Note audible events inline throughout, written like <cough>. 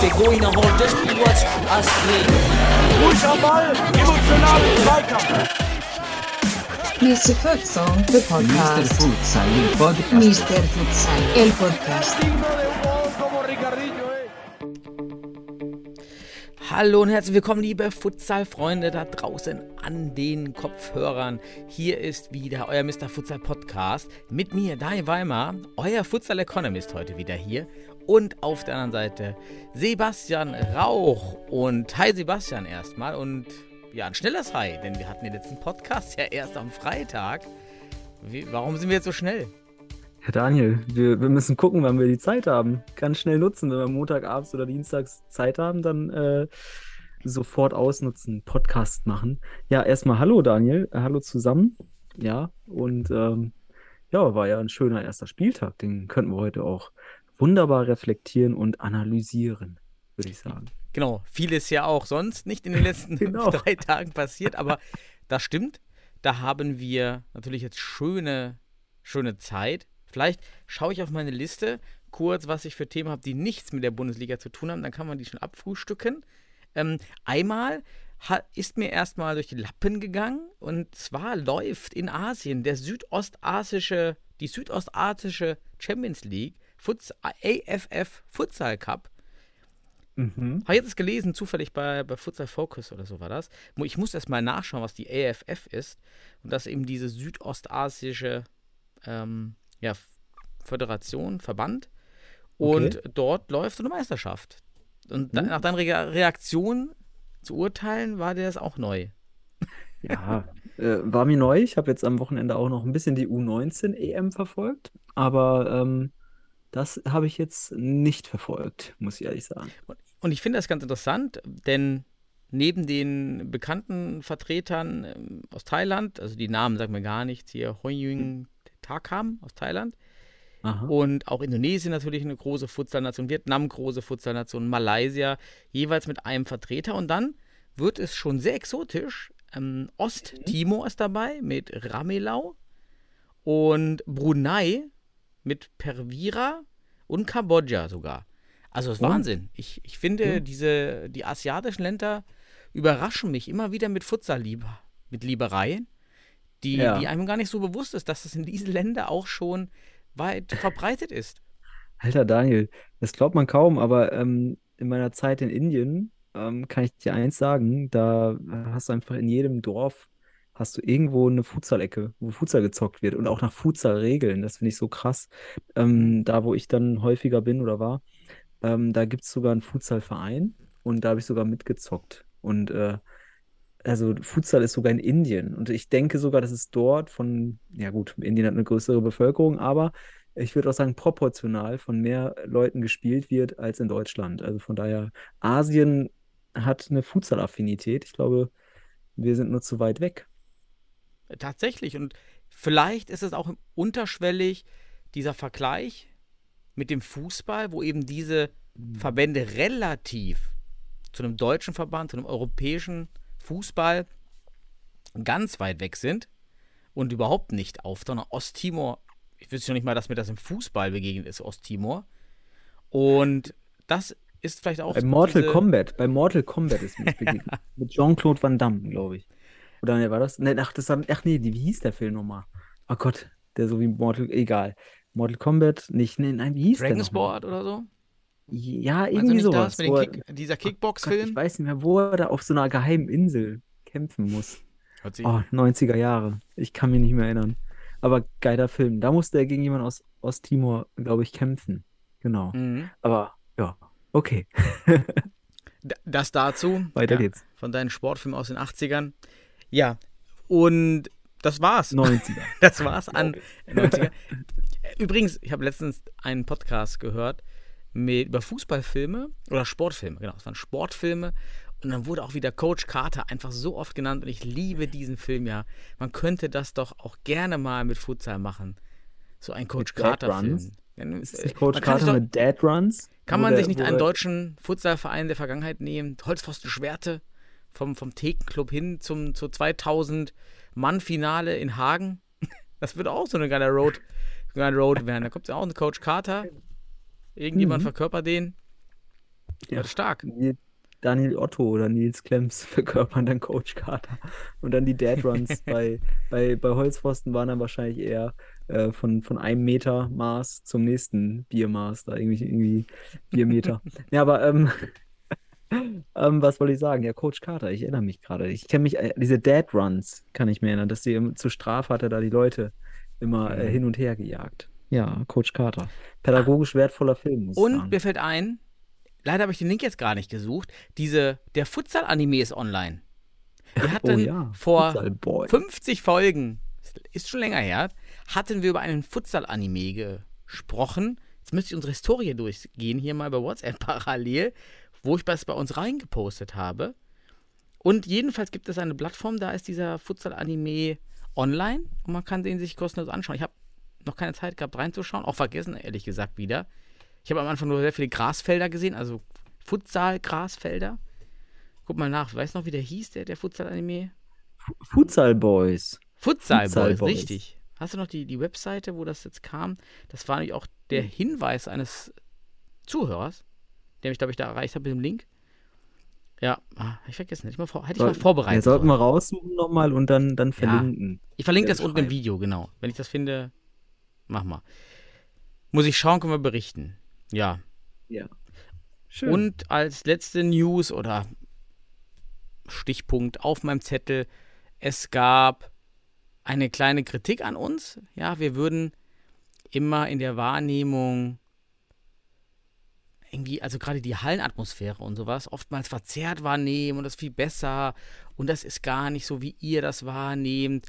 Der Goiner holt das Spiel was Astrid. Ruhig am Ball, emotional Zweikampf. Mr. Futsal, the Mr. podcast. Futsal, el podcast. Mr. Futsal, el podcast. Hallo und herzlich willkommen, liebe Futsal-Freunde da draußen an den Kopfhörern. Hier ist wieder euer Mr. Futsal Podcast mit mir, Daniel Weimar, euer Futsal Economist heute wieder hier. Und auf der anderen Seite Sebastian Rauch. Und hi Sebastian erstmal und ja, ein schnelles Hi, denn wir hatten den letzten Podcast ja erst am Freitag. Wie, warum sind wir jetzt so schnell? Herr Daniel, wir, wir müssen gucken, wann wir die Zeit haben. Ganz schnell nutzen. Wenn wir Montagabends oder Dienstags Zeit haben, dann äh, sofort ausnutzen, Podcast machen. Ja, erstmal hallo Daniel, hallo zusammen. Ja, und ähm, ja, war ja ein schöner erster Spieltag. Den könnten wir heute auch wunderbar reflektieren und analysieren, würde ich sagen. Genau, vieles ja auch sonst nicht in den letzten <laughs> <laughs> Genau. drei Tagen passiert, aber das stimmt. Da haben wir natürlich jetzt schöne, schöne Zeit. Vielleicht schaue ich auf meine Liste kurz, was ich für Themen habe, die nichts mit der Bundesliga zu tun haben. Dann kann man die schon abfrühstücken. Ähm, einmal ist mir erstmal durch die Lappen gegangen und zwar läuft in Asien der südostasische, die südostasische Champions League, Futs AFF Futsal Cup. Mhm. Habe ich jetzt gelesen, zufällig bei, bei Futsal Focus oder so war das. Ich muss erst mal nachschauen, was die AFF ist. Und das ist eben diese südostasische ähm, ja, Föderation, Verband. Und dort läuft so eine Meisterschaft. Und da, Mhm. nach deiner Rea- Reaktion zu urteilen, war dir das auch neu. Ja, <laughs> äh, war mir neu. Ich habe jetzt am Wochenende auch noch ein bisschen die U19 EM verfolgt, aber ähm, das habe ich jetzt nicht verfolgt, muss ich ehrlich sagen. Und ich finde das ganz interessant, denn neben den bekannten Vertretern ähm, aus Thailand, also die Namen sagen mir gar nichts, hier Hoyung Takam aus Thailand, Aha. Und auch Indonesien natürlich eine große Futsalnation, Vietnam große Futsalnation, Malaysia jeweils mit einem Vertreter. Und dann wird es schon sehr exotisch. Ähm, Osttimor ist dabei mit Ramelau und Brunei mit Pervira und Kambodscha sogar. Also das ist. Wahnsinn. Ich, ich finde, Ja. diese, die asiatischen Länder überraschen mich immer wieder mit Futsal mit Liebereien, die, Ja. die einem gar nicht so bewusst ist, dass das in diesen Ländern auch schon weit verbreitet ist. Alter Daniel, das glaubt man kaum, aber ähm, in meiner Zeit in Indien ähm, kann ich dir eins sagen, da hast du einfach in jedem Dorf hast du irgendwo eine Futsal-Ecke, wo Futsal gezockt wird und auch nach Futsal-Regeln. Das finde ich so krass. Ähm, da, wo ich dann häufiger bin oder war, ähm, da gibt es sogar einen Futsal-Verein und da habe ich sogar mitgezockt. Und äh, also Futsal ist sogar in Indien. Und ich denke sogar, dass es dort von, ja gut, Indien hat eine größere Bevölkerung, aber ich würde auch sagen, proportional von mehr Leuten gespielt wird als in Deutschland. Also von daher, Asien hat eine Futsal-Affinität. Ich glaube, wir sind nur zu weit weg. Tatsächlich. Und vielleicht ist es auch unterschwellig dieser Vergleich mit dem Fußball, wo eben diese Verbände relativ zu einem deutschen Verband, zu einem europäischen Fußball ganz weit weg sind und überhaupt nicht auf, sondern Osttimor, ich wüsste schon nicht mal, dass mir das im Fußball begegnet ist, Osttimor. Und das ist vielleicht auch Bei Mortal diese- Kombat, bei Mortal Kombat ist mir das begegnet. <laughs> Mit Jean-Claude Van Damme, glaube ich. Oder ne, war das? Ne, ach, das war, ach nee, wie hieß der Film nochmal? Oh Gott, der so wie Mortal, egal. Mortal Kombat, nicht, nee, nein, wie hieß der Dragon nochmal? Sport oder so? Ja, irgendwie nicht sowas. das den er- Kick, dieser Gott, ich Kickbox-Film? weiß nicht mehr, wo er da auf so einer geheimen Insel kämpfen muss. Oh, 90er Jahre. Ich kann mich nicht mehr erinnern. Aber geiler Film. Da musste er gegen jemanden aus Osttimor, glaube ich, kämpfen. Genau. Mhm. Aber ja, okay. Das dazu. Weiter ja, geht's. Von deinen Sportfilmen aus den 80ern. Ja, und das war's. 90er. <laughs> Das war's an 90er. Übrigens, ich habe letztens einen Podcast gehört mit, über Fußballfilme oder Sportfilme. Genau, es waren Sportfilme. Und dann wurde auch wieder Coach Carter einfach so oft genannt. Und ich liebe diesen Film ja. Man könnte das doch auch gerne mal mit Futsal machen. So ein Coach Carter-Film. Ist es äh, nicht Coach Carter doch- mit Dead Runs? kann man der- sich nicht einen deutschen Futsalverein der Vergangenheit nehmen? Holzpfosten Schwerte vom, vom Thekenclub hin zum, zur 2000 Mann-Finale in Hagen? <laughs> Das wird auch so eine geile Road, so eine geile Road werden. Da kommt ja auch ein Coach Carter. Irgendjemand Mhm. verkörpert den. Ja, stark. Daniel Otto oder Nils Klemms <laughs> verkörpern dann Coach Carter. Und dann die Dead Runs <laughs> bei, bei, bei Holzpfosten waren dann wahrscheinlich eher äh, von, von einem Meter Maß zum nächsten Biermaß, da irgendwie, irgendwie vier Meter. <laughs> Ja, aber ähm, ähm, was wollte ich sagen? Ja, Coach Carter, ich erinnere mich gerade. Ich kenne mich, äh, diese Dead Runs kann ich mir erinnern, dass sie zur Strafe hatte, da die Leute immer äh, Mhm. hin und her gejagt. Ja, Coach Carter. Pädagogisch wertvoller Film, Und sagen. mir fällt ein, leider habe ich den Link jetzt gar nicht gesucht, diese, der Futsal-Anime ist online. Wir <laughs> hatten Oh ja, vor Futsal Boy. 50 Folgen, ist schon länger her, hatten wir über einen Futsal-Anime gesprochen. Jetzt müsste ich unsere Historie durchgehen, hier mal bei WhatsApp <laughs> parallel, wo ich das bei uns reingepostet habe. Und jedenfalls gibt es eine Plattform, da ist dieser Futsal-Anime online und man kann den sich kostenlos anschauen. Ich habe noch keine Zeit gehabt reinzuschauen, auch vergessen, ehrlich gesagt, wieder. Ich habe am Anfang nur sehr viele Grasfelder gesehen, also Futsal-Grasfelder. Guck mal nach, weißt du noch, wie der hieß, der, der Futsal-Anime? Futsal Boys. Futsal, Futsal Boys, Boys. richtig. Hast du noch die, die Webseite, wo das jetzt kam? Das war nämlich auch der Hinweis eines Zuhörers, der mich, glaube ich, da erreicht hat mit dem Link. Ja, ah, ich vergessen. Hätte ich mal, vor, hätte ich mal vorbereitet. Ja, sollten wir raussuchen nochmal und dann, dann verlinken. Ich verlinke Ja, das unten im. Video, genau. Wenn ich das finde, mach mal. Muss ich schauen, können wir berichten. Ja. Ja. Schön. Und als letzte News oder Stichpunkt auf meinem Zettel, es gab eine kleine Kritik an uns. Ja, wir würden immer in der Wahrnehmung irgendwie, also gerade die Hallenatmosphäre und sowas, oftmals verzerrt wahrnehmen und das ist viel besser und das ist gar nicht so, wie ihr das wahrnehmt.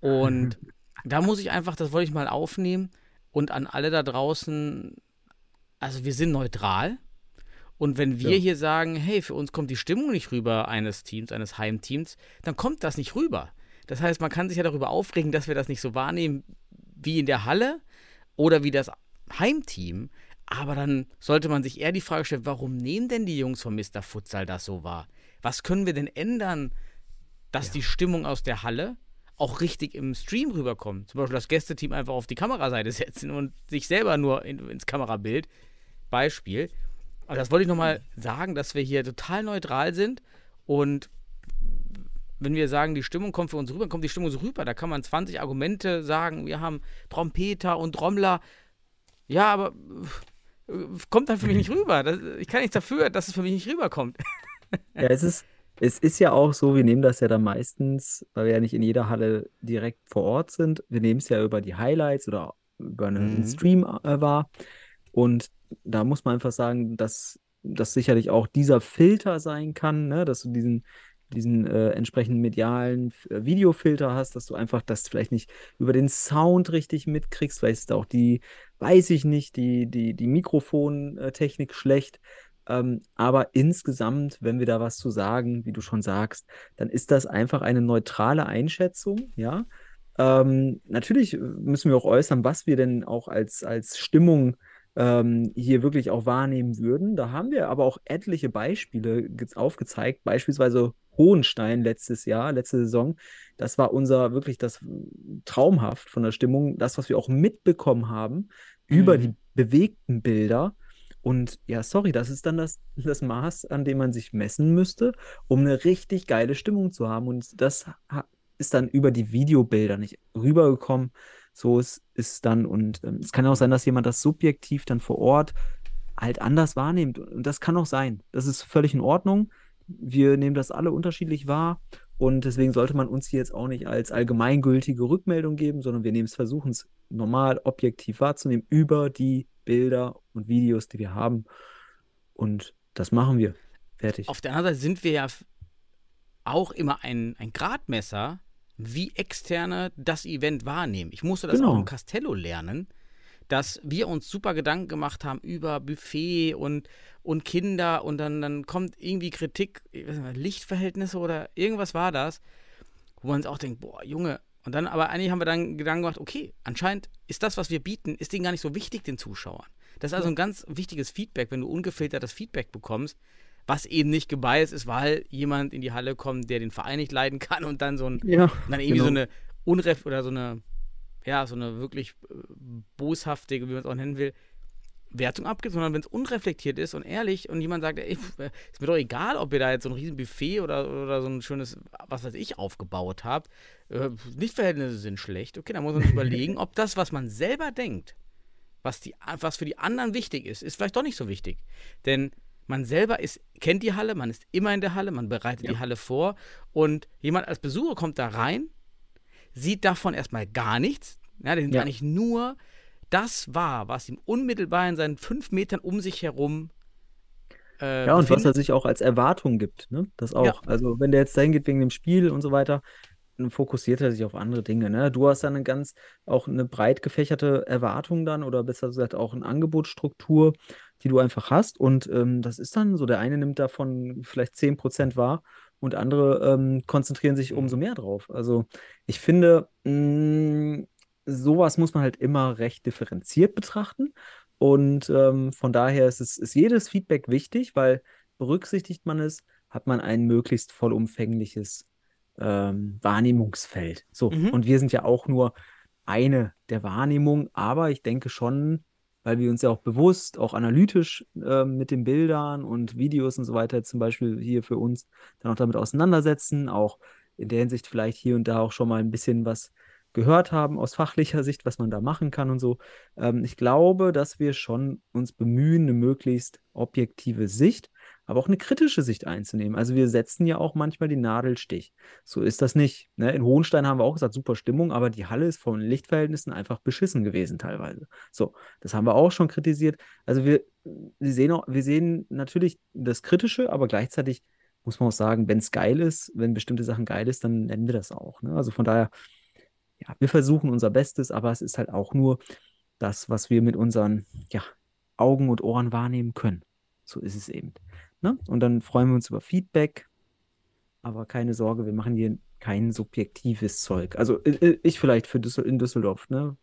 Und <laughs> da muss ich einfach, das wollte ich mal aufnehmen und an alle da draußen, also wir sind neutral. Und wenn wir Ja. hier sagen, hey, für uns kommt die Stimmung nicht rüber eines Teams, eines Heimteams, dann kommt das nicht rüber. Das heißt, man kann sich ja darüber aufregen, dass wir das nicht so wahrnehmen wie in der Halle oder wie das Heimteam. Aber dann sollte man sich eher die Frage stellen, warum nehmen denn die Jungs von Mr. Futsal das so wahr? Was können wir denn ändern, dass die Stimmung aus der Halle auch richtig im Stream rüberkommt? Zum Beispiel das Gästeteam einfach auf die Kameraseite <laughs> setzen und sich selber nur in, ins Kamerabild. Beispiel. Aber das wollte ich nochmal sagen, dass wir hier total neutral sind und wenn wir sagen, die Stimmung kommt für uns rüber, kommt die Stimmung so rüber. Da kann man 20 Argumente sagen, wir haben Trompeter und Trommler. Ja, aber äh, kommt dann für mich nicht rüber. Das, ich kann nichts dafür, dass es für mich nicht rüberkommt. <laughs> Ja, es ist, es ist ja auch so, wir nehmen das ja dann meistens, weil wir ja nicht in jeder Halle direkt vor Ort sind. Wir nehmen es ja über die Highlights oder über einen Mhm. Stream äh, wahr. Und da muss man einfach sagen, dass das sicherlich auch dieser Filter sein kann, ne? dass du diesen, diesen äh, entsprechenden medialen äh, Videofilter hast, dass du einfach das vielleicht nicht über den Sound richtig mitkriegst. Vielleicht ist auch die, weiß ich nicht, die, die, die Mikrofontechnik schlecht. Ähm, aber insgesamt, wenn wir da was zu sagen, wie du schon sagst, dann ist das einfach eine neutrale Einschätzung, ja. Ähm, natürlich müssen wir auch äußern, was wir denn auch als, als Stimmung ähm, hier wirklich auch wahrnehmen würden. Da haben wir aber auch etliche Beispiele ge- aufgezeigt, beispielsweise Hohenstein letztes Jahr, letzte Saison. Das war unser wirklich das traumhaft von der Stimmung, das, was wir auch mitbekommen haben über Mhm. die bewegten Bilder. Und ja, sorry, das ist dann das, das Maß, an dem man sich messen müsste, um eine richtig geile Stimmung zu haben. Und das ist dann über die Videobilder nicht rübergekommen. So ist es dann. Und ähm, es kann auch sein, dass jemand das subjektiv dann vor Ort halt anders wahrnimmt. Und das kann auch sein. Das ist völlig in Ordnung. Wir nehmen das alle unterschiedlich wahr. Und deswegen sollte man uns hier jetzt auch nicht als allgemeingültige Rückmeldung geben, sondern wir nehmen es, versuchen es normal, objektiv wahrzunehmen über die Bilder und Videos, die wir haben. Und das machen wir. Fertig. Auf der anderen Seite sind wir ja auch immer ein, ein Gradmesser, wie Externe das Event wahrnehmen. Ich musste das Genau. auch im Castello lernen, dass wir uns super Gedanken gemacht haben über Buffet und, und Kinder und dann, dann kommt irgendwie Kritik, Lichtverhältnisse oder irgendwas war das, wo man sich auch denkt, boah, Junge. Und dann, aber eigentlich haben wir dann Gedanken gemacht, okay, anscheinend ist das, was wir bieten, ist denen gar nicht so wichtig, den Zuschauern. Das ist also ein ganz wichtiges Feedback, wenn du ungefiltertes Feedback bekommst, was eben nicht gebiased ist, weil jemand in die Halle kommt, der den Verein nicht leiden kann und dann so ein Ja, dann irgendwie so genau. eine Unref oder so eine ja, so eine wirklich äh, boshafte, wie man es auch nennen will, Wertung abgibt, sondern wenn es unreflektiert ist und ehrlich und jemand sagt, ey, ist mir doch egal, ob ihr da jetzt so ein riesen Buffet oder, oder so ein schönes, was weiß ich, aufgebaut habt. Äh, Lichtverhältnisse sind schlecht. Okay, dann muss man sich überlegen, <laughs> ob das, was man selber denkt, was, die, was für die anderen wichtig ist, ist vielleicht doch nicht so wichtig. Denn man selber ist, kennt die Halle, man ist immer in der Halle, man bereitet ja. die Halle vor und jemand als Besucher kommt da rein, sieht davon erstmal gar nichts. Ja, der nimmt ja. eigentlich nur das wahr, was ihm unmittelbar in seinen fünf Metern um sich herum äh, ja, und befindet. was er sich auch als Erwartung gibt, ne? Das auch. Ja. Also, wenn der jetzt dahin geht wegen dem Spiel und so weiter, dann fokussiert er sich auf andere Dinge, ne? Du hast dann eine ganz, auch eine breit gefächerte Erwartung dann oder besser gesagt auch eine Angebotsstruktur, die du einfach hast und ähm, das ist dann so, der eine nimmt davon vielleicht 10% wahr und andere ähm, konzentrieren sich umso mehr drauf. Also, ich finde, mh, mm, sowas muss man halt immer recht differenziert betrachten. Und ähm, von daher ist, es, ist jedes Feedback wichtig, weil berücksichtigt man es, hat man ein möglichst vollumfängliches ähm, Wahrnehmungsfeld. So, mhm. und wir sind ja auch nur eine der Wahrnehmungen, aber ich denke schon, weil wir uns ja auch bewusst, auch analytisch äh, mit den Bildern und Videos und so weiter zum Beispiel hier für uns dann auch damit auseinandersetzen, auch in der Hinsicht vielleicht hier und da auch schon mal ein bisschen was gehört haben aus fachlicher Sicht, was man da machen kann und so. Ähm, ich glaube, dass wir schon uns bemühen, eine möglichst objektive Sicht, aber auch eine kritische Sicht einzunehmen. Also wir setzen ja auch manchmal den Nadelstich. So ist das nicht. Ne? In Hohenstein haben wir auch gesagt, super Stimmung, aber die Halle ist von Lichtverhältnissen einfach beschissen gewesen teilweise. So, das haben wir auch schon kritisiert. Also wir, wir, sehen, auch, wir sehen natürlich das Kritische, aber gleichzeitig muss man auch sagen, wenn es geil ist, wenn bestimmte Sachen geil ist, dann nennen wir das auch. Ne? Also von daher, ja, wir versuchen unser Bestes, aber es ist halt auch nur das, was wir mit unseren ja, Augen und Ohren wahrnehmen können. So ist es eben. Ne? Und dann freuen wir uns über Feedback. Aber keine Sorge, wir machen hier kein subjektives Zeug. Also ich vielleicht für Düssel in Düsseldorf, ne?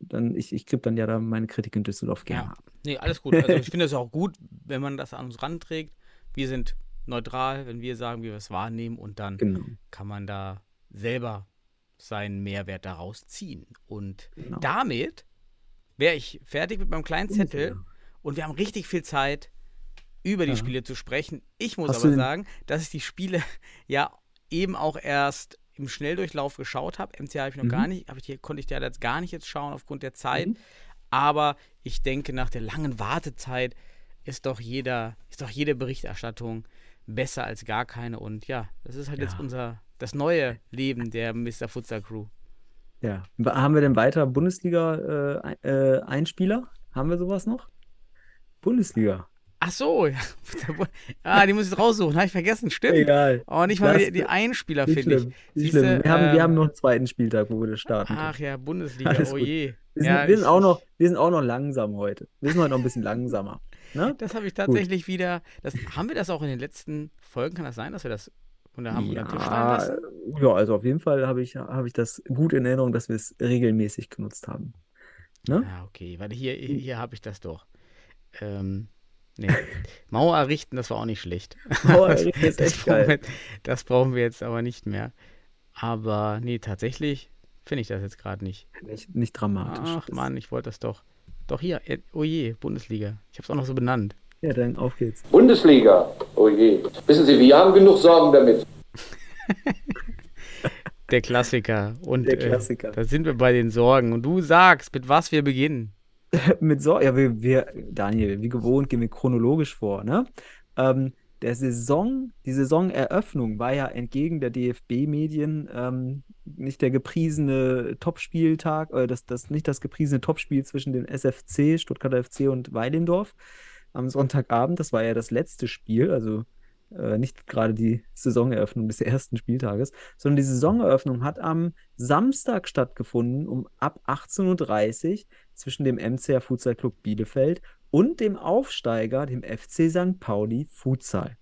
Dann, ich ich gebe dann ja da meine Kritik in Düsseldorf gerne ja. Nee, alles gut. Also <laughs> ich finde es auch gut, wenn man das an uns ranträgt. Wir sind neutral, wenn wir sagen, wie wir es wahrnehmen und dann genau. kann man da selber seinen Mehrwert daraus ziehen. Und genau. damit wäre ich fertig mit meinem kleinen Zettel und wir haben richtig viel Zeit, über die ja. Spiele zu sprechen. Ich muss Hast aber sagen, dass ich die Spiele <laughs> ja eben auch erst im Schnelldurchlauf geschaut habe. MCA habe ich noch mhm. gar nicht, aber hier konnte ich ja jetzt gar nicht jetzt schauen aufgrund der Zeit. Mhm. Aber ich denke, nach der langen Wartezeit ist doch jeder, ist doch jede Berichterstattung besser als gar keine. Und ja, das ist halt ja. jetzt unser das neue Leben der Mr. Futsal Crew. Ja. Haben wir denn weiter Bundesliga-Einspieler? Äh, Haben wir sowas noch? Bundesliga. Ach so, ja. <laughs> ah, die muss ich raussuchen, habe ich vergessen, stimmt. Egal. Oh, nicht mal die, die Einspieler, finde ich. Siehste, wir, ähm, haben, wir haben noch einen zweiten Spieltag, wo wir das starten. Ach ja, Bundesliga, Alles oh je. Wir sind, ja, wir, sind auch noch, wir sind auch noch langsam heute. Wir sind heute noch ein bisschen langsamer. Ne? Das habe ich tatsächlich Gut. wieder. Das, haben wir das auch in den letzten Folgen? Kann das sein, dass wir das und da haben wir ja, Tisch lassen? Ja, also auf jeden Fall habe ich, hab ich das gut in Erinnerung, dass wir es regelmäßig genutzt haben. Ne? Ja, okay, weil hier, hier habe ich das doch. Ähm, nee. Mauer errichten, das war auch nicht schlecht. Mauer <laughs> errichten ist echt das geil. Wir, das brauchen wir jetzt aber nicht mehr. Aber nee, tatsächlich finde ich das jetzt gerade nicht. nicht. Nicht dramatisch. Ach Mann, ich wollte das doch. Doch hier, äh, oh je, Bundesliga. Ich habe es auch noch so benannt. Ja, dann auf geht's. Bundesliga. Oh je. Wissen Sie, wir haben genug Sorgen damit. <laughs> Der Klassiker. Und Der äh, Klassiker. Äh, da sind wir bei den Sorgen. Und du sagst, mit was wir beginnen. <laughs> mit Sorgen? Ja, wir, wir, Daniel, wie gewohnt gehen wir chronologisch vor, ne? Ähm, der Saison, die Saisoneröffnung war ja entgegen der DFB-Medien ähm, nicht der gepriesene Topspieltag, äh, das, das nicht das gepriesene Topspiel zwischen dem SFC, Stuttgarter FC und Weilendorf, am Sonntagabend. Das war ja das letzte Spiel, also äh, nicht gerade die Saisoneröffnung des <laughs> ersten Spieltages, sondern die Saisoneröffnung hat am Samstag stattgefunden um ab 18.30 Uhr zwischen dem MCR Futsal Club Bielefeld und dem Aufsteiger, dem FC St. Pauli Futsal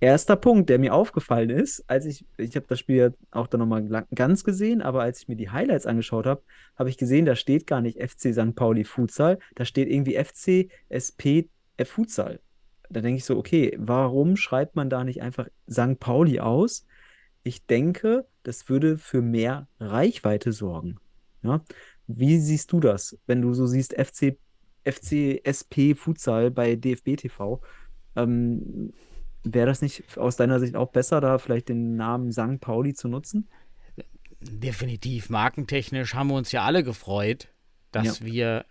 erster Punkt, der mir aufgefallen ist, als ich, ich habe das Spiel auch dann nochmal ganz gesehen, aber als ich mir die Highlights angeschaut habe, habe ich gesehen, da steht gar nicht FC St. Pauli Futsal, da steht irgendwie FC SP Futsal. Da denke ich so, okay, warum schreibt man da nicht einfach St. Pauli aus? Ich denke, das würde für mehr Reichweite sorgen. Ja? Wie siehst du das, wenn du so siehst, FC, FCSP Futsal bei DFB TV? Ähm, Wäre das nicht aus deiner Sicht auch besser, da vielleicht den Namen St. Pauli zu nutzen? Definitiv. Markentechnisch haben wir uns ja alle gefreut, dass Ja. wir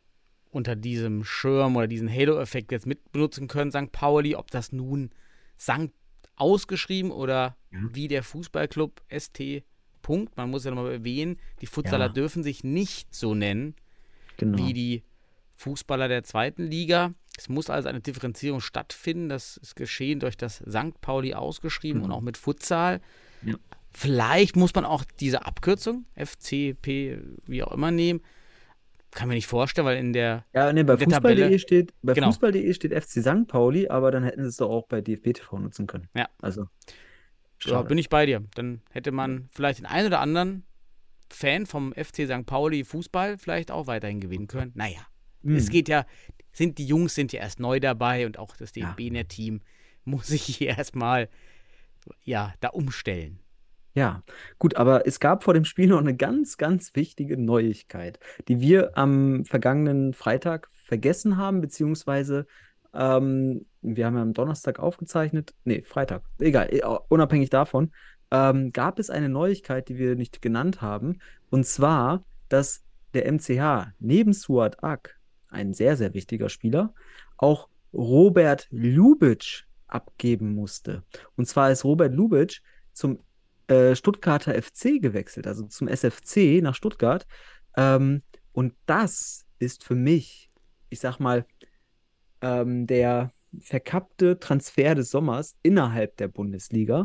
unter diesem Schirm oder diesen Halo-Effekt jetzt mitbenutzen können, St. Pauli, ob das nun St. ausgeschrieben oder Ja. wie der Fußballclub ST. Punkt. Man muss ja nochmal erwähnen, die Futsaler Ja. dürfen sich nicht so nennen Genau. wie die Fußballer der zweiten Liga. Es muss also eine Differenzierung stattfinden. Das ist geschehen durch das St. Pauli ausgeschrieben und Genau. auch mit Futsal. Ja. Vielleicht muss man auch diese Abkürzung, FCP, wie auch immer, nehmen. Kann mir nicht vorstellen, weil in der. Ja, nee, bei Fußball.de steht, bei Genau. Fußball.de steht FC St. Pauli, aber dann hätten sie es doch auch bei DFB TV nutzen können. Ja. Also, Ja, schade. bin ich bei dir. Dann hätte man vielleicht den einen oder anderen Fan vom FC St. Pauli Fußball vielleicht auch weiterhin gewinnen können. Naja, Hm. es geht ja, sind die Jungs sind ja erst neu dabei und auch das Ja. DFB-Team <laughs> muss sich hier erstmal ja, da umstellen. Ja, gut, aber es gab vor dem Spiel noch eine ganz, ganz wichtige Neuigkeit, die wir am vergangenen Freitag vergessen haben, beziehungsweise ähm, wir haben ja am Donnerstag aufgezeichnet, nee, Freitag, egal, eh, unabhängig davon, ähm, gab es eine Neuigkeit, die wir nicht genannt haben, und zwar, dass der MCH neben Suat Ak, ein sehr, sehr wichtiger Spieler, auch Robert Lubitsch abgeben musste. Und zwar ist Robert Lubitsch zum äh, Stuttgarter FC gewechselt, also zum SFC nach Stuttgart. Ähm, und das ist für mich, ich sag mal, ähm, der verkappte Transfer des Sommers innerhalb der Bundesliga.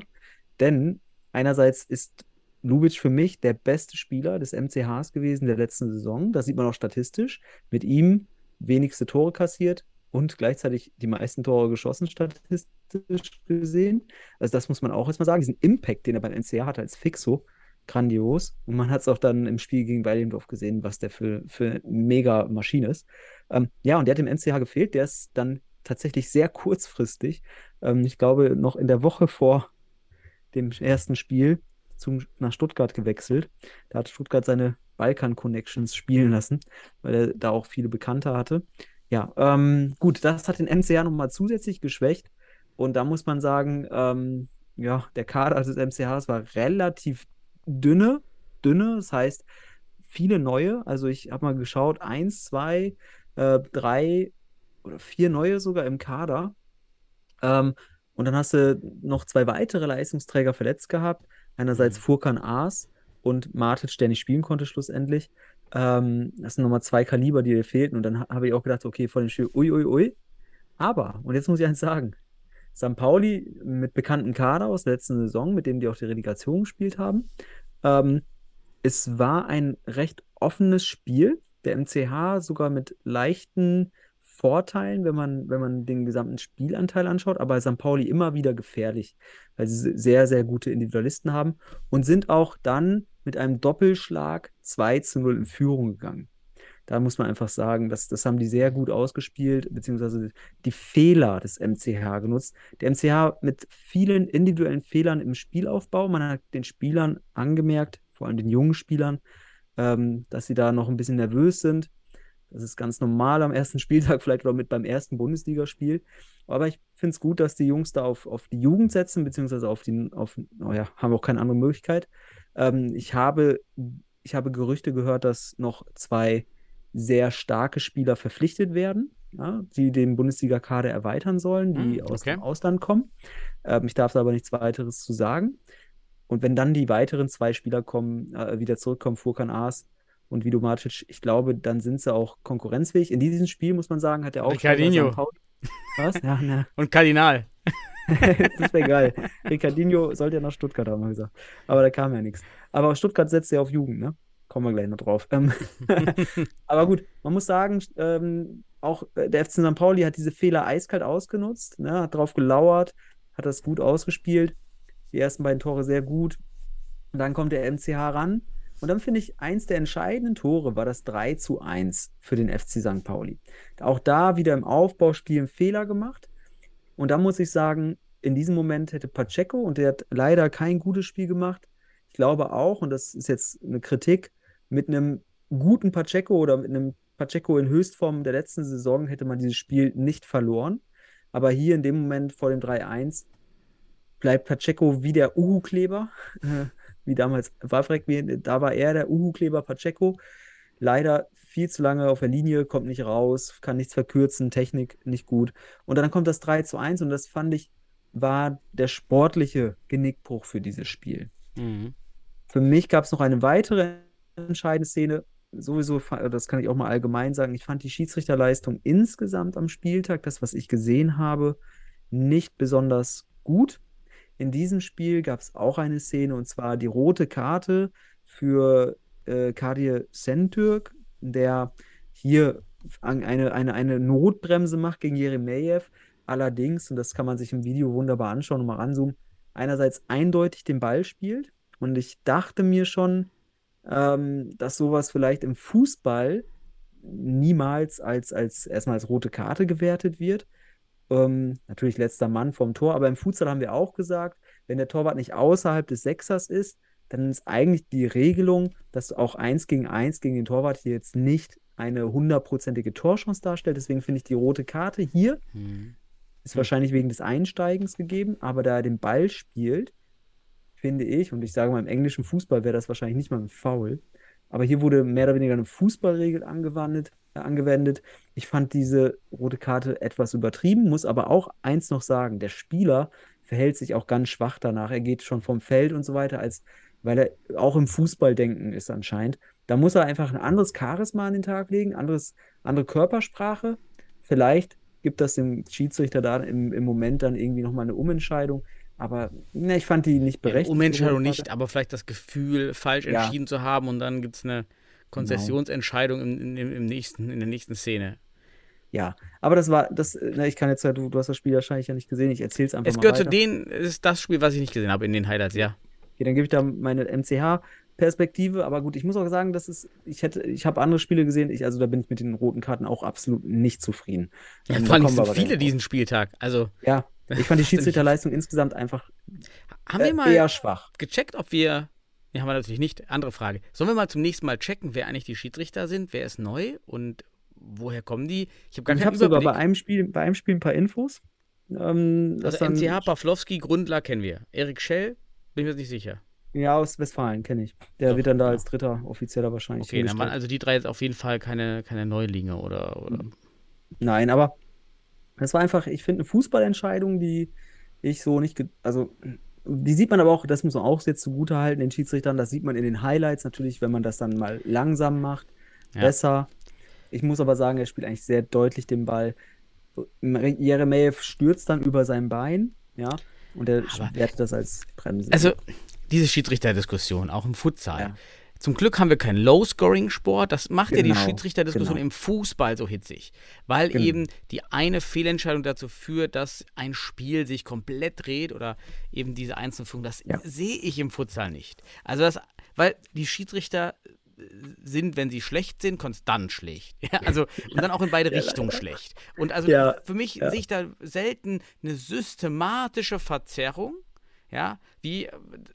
Denn einerseits ist Lubitsch für mich der beste Spieler des MCHs gewesen der letzten Saison. Das sieht man auch statistisch. Mit ihm wenigste Tore kassiert und gleichzeitig die meisten Tore geschossen, statistisch gesehen. Also das muss man auch erstmal sagen. Diesen Impact, den er beim NCA hatte als Fixo, grandios. Und man hat es auch dann im Spiel gegen Weilendorf gesehen, was der für, für mega Maschine ist. Ähm, ja, und der hat dem MCH gefehlt. Der ist dann tatsächlich sehr kurzfristig, ähm, ich glaube, noch in der Woche vor dem ersten Spiel zum, nach Stuttgart gewechselt. Da hat Stuttgart seine Balkan-Connections spielen lassen, weil er da auch viele Bekannte hatte. Ja, ähm, gut, das hat den MCH nochmal zusätzlich geschwächt. Und da muss man sagen, ähm, ja, der Kader des MCHs war relativ dünne, dünne, das heißt viele neue. Also ich habe mal geschaut, eins, zwei, äh, drei oder vier neue sogar im Kader. Ähm, und dann hast du noch zwei weitere Leistungsträger verletzt gehabt. Einerseits Furkan Aas und Martic, der nicht spielen konnte schlussendlich. Ähm, das sind nochmal zwei Kaliber, die dir fehlten. Und dann ha- habe ich auch gedacht, okay, vor dem Spiel, ui, ui, ui. Aber, und jetzt muss ich eins sagen, St. Pauli mit bekannten Kader aus der letzten Saison, mit dem die auch die Relegation gespielt haben. Ähm, es war ein recht offenes Spiel. Der MCH sogar mit leichten Vorteilen, wenn man, wenn man den gesamten Spielanteil anschaut, aber St. Pauli immer wieder gefährlich, weil sie sehr, sehr gute Individualisten haben und sind auch dann mit einem Doppelschlag 2 zu 0 in Führung gegangen. Da muss man einfach sagen, das, das haben die sehr gut ausgespielt, beziehungsweise die Fehler des MCH genutzt. Der MCH mit vielen individuellen Fehlern im Spielaufbau. Man hat den Spielern angemerkt, vor allem den jungen Spielern, ähm, dass sie da noch ein bisschen nervös sind. Das ist ganz normal am ersten <laughs> Spieltag, vielleicht auch mit beim ersten Bundesligaspiel. Aber ich finde es gut, dass die Jungs da auf, auf die Jugend setzen, beziehungsweise auf die, auf, oh ja, haben auch keine andere Möglichkeit. Ähm, ich habe, ich habe Gerüchte gehört, dass noch zwei sehr starke Spieler verpflichtet werden, ja, die den Bundesliga-Kader erweitern sollen, die Hm, aus okay. dem Ausland kommen. Ähm, ich darf da aber nichts weiteres zu sagen. Und wenn dann die weiteren zwei Spieler kommen, äh, wieder zurückkommen, Furkan Aas und Vido Matic, ich glaube, dann sind sie auch konkurrenzfähig. In diesem Spiel, muss man sagen, hat der Aufsteiger Ricardinho. Was? Ja, ne. <laughs> Und Kardinal. <laughs> das wäre geil. Ricardinho sollte ja nach Stuttgart, haben wir gesagt. Aber da kam ja nichts. Aber Stuttgart setzt ja auf Jugend, ne? Kommen wir gleich noch drauf. Ähm, <laughs> aber gut, man muss sagen, ähm, auch äh, der FC St. Pauli hat diese Fehler eiskalt ausgenutzt, ne? hat drauf gelauert, hat das gut ausgespielt. Die ersten beiden Tore sehr gut. Und dann kommt der MCH ran. Und dann finde ich, eins der entscheidenden Tore war das 3 zu 1 für den FC St. Pauli. Auch da wieder im Aufbauspiel einen Fehler gemacht. Und da muss ich sagen, in diesem Moment hätte Pacheco, und der hat leider kein gutes Spiel gemacht, ich glaube auch, und das ist jetzt eine Kritik, mit einem guten Pacheco oder mit einem Pacheco in Höchstform der letzten Saison hätte man dieses Spiel nicht verloren. Aber hier in dem Moment vor dem 3-1 bleibt Pacheco wie der Uhu-Kleber, <laughs> wie damals Wawrek, wie- da war er der Uhu-Kleber Pacheco. Leider viel zu lange auf der Linie, kommt nicht raus, kann nichts verkürzen, Technik nicht gut. Und dann kommt das 3 zu 1 und das fand ich, war der sportliche Genickbruch für dieses Spiel. Mhm. Für mich gab es noch eine weitere entscheidende Szene. Sowieso, das kann ich auch mal allgemein sagen. Ich fand die Schiedsrichterleistung insgesamt am Spieltag, das, was ich gesehen habe, nicht besonders gut. In diesem Spiel gab es auch eine Szene, und zwar die rote Karte für äh, Kadir Sentürk, der hier eine, eine, eine Notbremse macht gegen Jeremejew. Allerdings, und das kann man sich im Video wunderbar anschauen und mal ranzoomen, einerseits eindeutig den Ball spielt. Und ich dachte mir schon, ähm, dass sowas vielleicht im Fußball niemals als, als erstmal als rote Karte gewertet wird. Ähm, natürlich letzter Mann vom Tor, aber im Futsal haben wir auch gesagt, wenn der Torwart nicht außerhalb des Sechsers ist, dann ist eigentlich die Regelung, dass auch eins gegen eins gegen den Torwart hier jetzt nicht eine hundertprozentige Torchance darstellt. Deswegen finde ich die rote Karte hier Mhm. ist wahrscheinlich wegen des Einsteigens gegeben, aber da er den Ball spielt, finde ich, und ich sage mal, im englischen Fußball wäre das wahrscheinlich nicht mal ein Foul, aber hier wurde mehr oder weniger eine Fußballregel angewandt, äh, angewendet. Ich fand diese rote Karte etwas übertrieben, muss aber auch eins noch sagen, der Spieler verhält sich auch ganz schwach danach. Er geht schon vom Feld und so weiter, als weil er auch im Fußballdenken ist anscheinend. Da muss er einfach ein anderes Charisma an den Tag legen, anderes, andere Körpersprache. Vielleicht gibt das dem Schiedsrichter da im, im Moment dann irgendwie nochmal eine Umentscheidung. Aber ne, ich fand die nicht Ja, berechtigt. die Umentscheidung nicht, aber vielleicht das Gefühl, falsch Ja. entschieden zu haben und dann gibt es eine Konzessionsentscheidung im, im, im nächsten, in der nächsten Szene. Ja, aber das war, das, äh, ne, ich kann jetzt ja, du, du hast das Spiel wahrscheinlich ja nicht gesehen, ich erzähle es einfach Es mal gehört zu weiter. denen, es ist das Spiel, was ich nicht gesehen habe in den Highlights, ja. Okay, dann gebe ich da meine MCH-Perspektive, aber gut, ich muss auch sagen, das ist, ich hätte, ich habe andere Spiele gesehen, ich, also da bin ich mit den roten Karten auch absolut nicht zufrieden. Ja, Ähm, vor allem sind viele diesen Spieltag. Also. Ja, ich fand die <laughs> Schiedsrichterleistung insgesamt einfach haben äh, wir mal eher schwach. gecheckt, ob wir. Ja, haben wir natürlich nicht. Andere Frage. Sollen wir mal zum nächsten Mal checken, wer eigentlich die Schiedsrichter sind? Wer ist neu und woher kommen die? Ich habe gar Ich habe sogar bei einem Spiel, bei einem Spiel ein paar Infos. Ähm, also MCH, Pawlowski, Grundler kennen wir. Erik Schell, bin ich mir jetzt nicht sicher. Ja, aus Westfalen kenne ich. Der Doch, wird dann da als dritter Offizieller wahrscheinlich Okay, dann waren also die drei jetzt auf jeden Fall keine, keine Neulinge oder. oder Nein, aber das war einfach, ich finde, eine Fußballentscheidung, die ich so nicht, also die sieht man aber auch, das muss man auch jetzt zugute halten, den Schiedsrichtern, das sieht man in den Highlights natürlich, wenn man das dann mal langsam macht, Ja. besser. Ich muss aber sagen, er spielt eigentlich sehr deutlich den Ball. Jeremejew stürzt dann über sein Bein, ja, und er wertet das als Bremse. Also, diese Schiedsrichterdiskussion, auch im Futsal. Ja. Zum Glück haben wir keinen Low-Scoring-Sport. Das macht ja die Genau, Schiedsrichterdiskussion genau. im Fußball so hitzig. Weil Genau. eben die eine Fehlentscheidung dazu führt, dass ein Spiel sich komplett dreht oder eben diese einzelnen. Das Ja. sehe ich im Futsal nicht. Also, das, weil die Schiedsrichter äh, sind, wenn sie schlecht sind, konstant schlecht. Ja, also, und dann auch in beide <laughs> Richtungen schlecht. Und also Ja, für mich ja. sehe ich da selten eine systematische Verzerrung. Ja, wie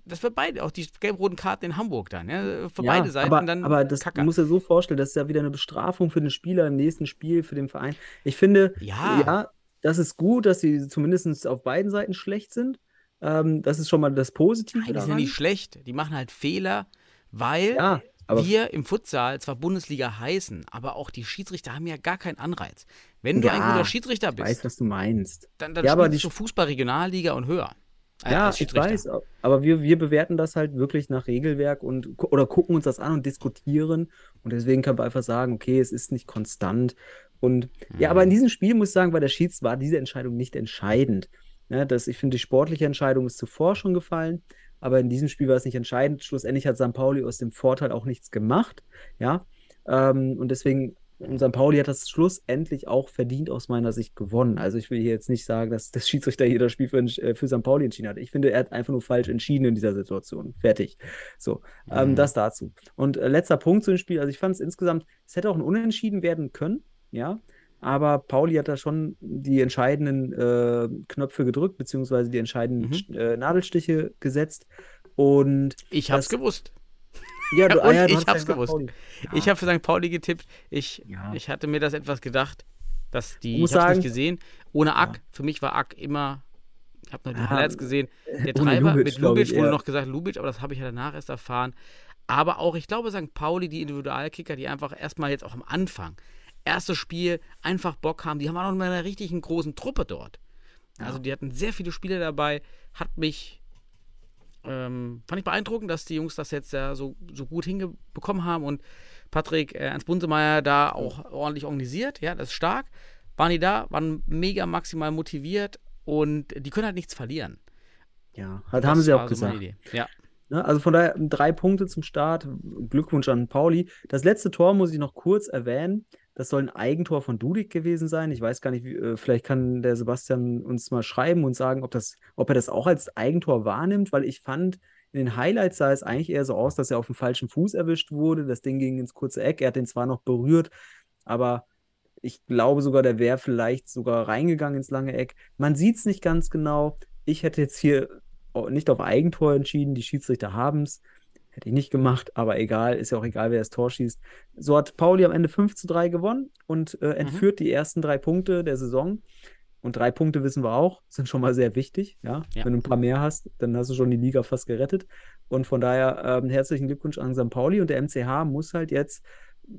das für beide, auch die gelb-roten Karten in Hamburg dann, ja, für Ja, beide Seiten aber, dann aber das musst dir so vorstellen, das ist ja wieder eine Bestrafung für den Spieler im nächsten Spiel, für den Verein. Ich finde, Ja. ja, das ist gut, dass sie zumindest auf beiden Seiten schlecht sind. Ähm, das ist schon mal das Positive Nein, die sind daran. nicht schlecht, die machen halt Fehler, weil Ja, wir im Futsal zwar Bundesliga heißen, aber auch die Schiedsrichter haben ja gar keinen Anreiz. Wenn du ein Ja, guter Schiedsrichter ich bist, weiß, was du meinst. dann, dann Ja, aber spielst die- du Fußball Regionalliga und höher. Ja, ich weiß, aber wir, wir bewerten das halt wirklich nach Regelwerk und oder gucken uns das an und diskutieren. Und deswegen können wir einfach sagen, okay, es ist nicht konstant. Und ja, aber in diesem Spiel muss ich sagen, bei der Schieds war diese Entscheidung nicht entscheidend. Ne, das, ich finde, die sportliche Entscheidung ist zuvor schon gefallen, aber in diesem Spiel war es nicht entscheidend. Schlussendlich hat St. Pauli aus dem Vorteil auch nichts gemacht. Ja, ähm, und deswegen, und St. Pauli hat das schlussendlich auch verdient aus meiner Sicht gewonnen. Also ich will hier jetzt nicht sagen, dass das Schiedsrichter hier das Spiel für, äh, für St. Pauli entschieden hat. Ich finde, er hat einfach nur falsch entschieden in dieser Situation. Fertig. So, ähm, Mhm. das dazu. Und äh, letzter Punkt zu dem Spiel. Also ich fand es insgesamt, es hätte auch ein Unentschieden werden können, ja. Aber Pauli hat da schon die entscheidenden äh, Knöpfe gedrückt, beziehungsweise die entscheidenden Mhm. äh, Nadelstiche gesetzt. Und Ich hab's das- gewusst. Ja, du, ah, Und ja, du ich hast hab's ja St. gewusst. Pauli. Ich habe für St. Pauli getippt. Ich, Ja. ich hatte mir das etwas gedacht, dass die, muss ich hab's sagen- nicht gesehen, ohne Ack, für mich war Ack immer, ich habe nur die Ja, Highlights gesehen, der ohne Treiber Lubitsch, mit Lubitsch wurde noch gesagt Lubitsch, aber das habe ich ja danach erst erfahren. Aber auch, ich glaube, St. Pauli, die Individualkicker, die einfach erstmal jetzt auch am Anfang, erstes Spiel, einfach Bock haben, die haben auch noch mal eine richtig großen Truppe dort. Also die hatten sehr viele Spieler dabei, hat mich, ähm, fand ich beeindruckend, dass die Jungs das jetzt ja so, so gut hinbekommen haben und Patrick äh, Ernst Bunsemeyer da auch ordentlich organisiert, ja, das ist stark. Waren die da, waren mega maximal motiviert und die können halt nichts verlieren. Ja, Das haben sie auch so gesagt. Ja. Ne? Also von daher drei Punkte zum Start. Glückwunsch an Pauli. Das letzte Tor muss ich noch kurz erwähnen. Das soll ein Eigentor von Dudik gewesen sein. Ich weiß gar nicht, äh, vielleicht kann der Sebastian uns mal schreiben und sagen, ob, das, ob er das auch als Eigentor wahrnimmt, weil ich fand, in den Highlights sah es eigentlich eher so aus, dass er auf dem falschen Fuß erwischt wurde. Das Ding ging ins kurze Eck. Er hat den zwar noch berührt, aber ich glaube sogar, der wäre vielleicht sogar reingegangen ins lange Eck. Man sieht es nicht ganz genau. Ich hätte jetzt hier nicht auf Eigentor entschieden. Die Schiedsrichter haben es. Hätte ich nicht gemacht, aber egal, ist ja auch egal, wer das Tor schießt. So hat Pauli am Ende 5 zu 3 gewonnen und äh, entführt die ersten drei Punkte der Saison. Und drei Punkte wissen wir auch, <laughs> sind schon mal sehr wichtig. Ja? Ja. Wenn du ein paar mehr hast, dann hast du schon die Liga fast gerettet. Und von daher ähm, herzlichen Glückwunsch an St. Pauli. Und der MCH muss halt jetzt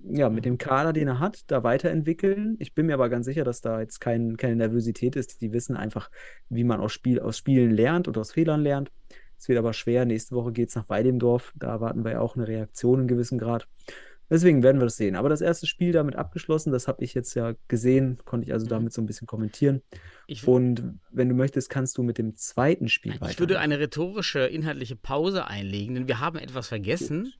ja, mit dem Kader, den er hat, da weiterentwickeln. Ich bin mir aber ganz sicher, dass da jetzt kein, keine Nervosität ist. Die wissen einfach, wie man aus, Spiel, aus Spielen lernt und aus Fehlern lernt. Es wird aber schwer. Nächste Woche geht es nach Weidemdorf. Da erwarten wir ja auch eine Reaktion in gewissem Grad. Deswegen werden wir das sehen. Aber das erste Spiel damit abgeschlossen, das habe ich jetzt ja gesehen, konnte ich also damit so ein bisschen kommentieren. Ich, Und wenn du möchtest, kannst du mit dem zweiten Spiel ich weiter. würde eine rhetorische, inhaltliche Pause einlegen, denn wir haben etwas vergessen.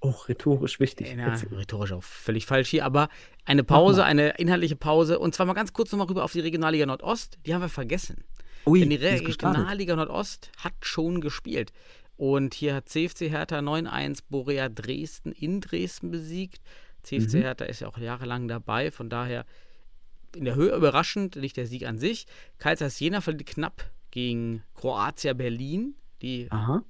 Auch rhetorisch wichtig. Erzähl. rhetorisch auch völlig falsch hier, aber eine Pause, eine inhaltliche Pause. Und zwar mal ganz kurz nochmal rüber auf die Regionalliga Nordost. Die haben wir vergessen. Ui, Denn die. Regionalliga Nordost hat schon gespielt. Und hier hat CFC Hertha 9-1 Borea Dresden in Dresden besiegt. CFC Mhm. Hertha ist ja auch jahrelang dabei, von daher in der Höhe überraschend, nicht der Sieg an sich. Kaisers Jena verliert knapp gegen Kroatia Berlin. Die Aha.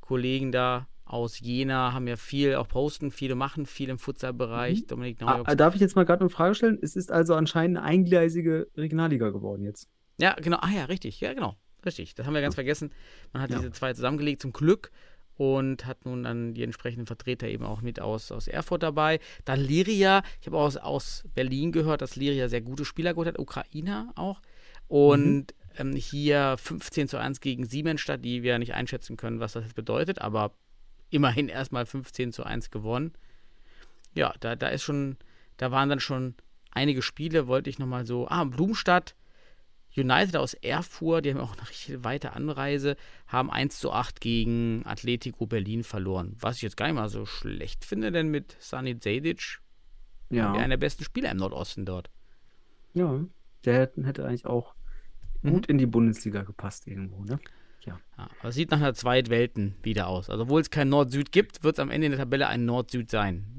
Kollegen da aus Jena haben ja viel auch posten, viele machen viel im Futsal-Bereich. Dominik Ah, Neujoks. darf ich jetzt mal gerade eine Frage stellen? Es ist also anscheinend eine eingleisige Regionalliga geworden jetzt. Ja, genau. Ah ja, richtig. Ja, genau. Richtig. Das haben wir ganz vergessen. Man hat Ja. diese zwei zusammengelegt, zum Glück. Und hat nun dann die entsprechenden Vertreter eben auch mit aus, aus Erfurt dabei. Dann Liria. Ich habe aus, aus Berlin gehört, dass Liria sehr gute Spieler geholt hat. Ukrainer auch. Und ähm, hier 15 zu 1 gegen Siemensstadt, die wir nicht einschätzen können, was das jetzt bedeutet. Aber immerhin erstmal 15 zu 1 gewonnen. Ja, da, da ist schon, da waren dann schon einige Spiele, wollte ich nochmal so. Ah, Blumenstadt. United aus Erfurt, die haben auch eine richtig weite Anreise, haben 1 zu 8 gegen Atletico Berlin verloren. Was ich jetzt gar nicht mal so schlecht finde, denn mit Sani Zedic Ja. einer der besten Spieler im Nordosten dort. Ja. Der hätte, eigentlich auch Mhm. gut in die Bundesliga gepasst irgendwo, ne? Ja, aber es sieht nach einer Zweitwelten wieder aus. Also, obwohl es kein Nord-Süd gibt, wird es am Ende in der Tabelle ein Nord-Süd sein.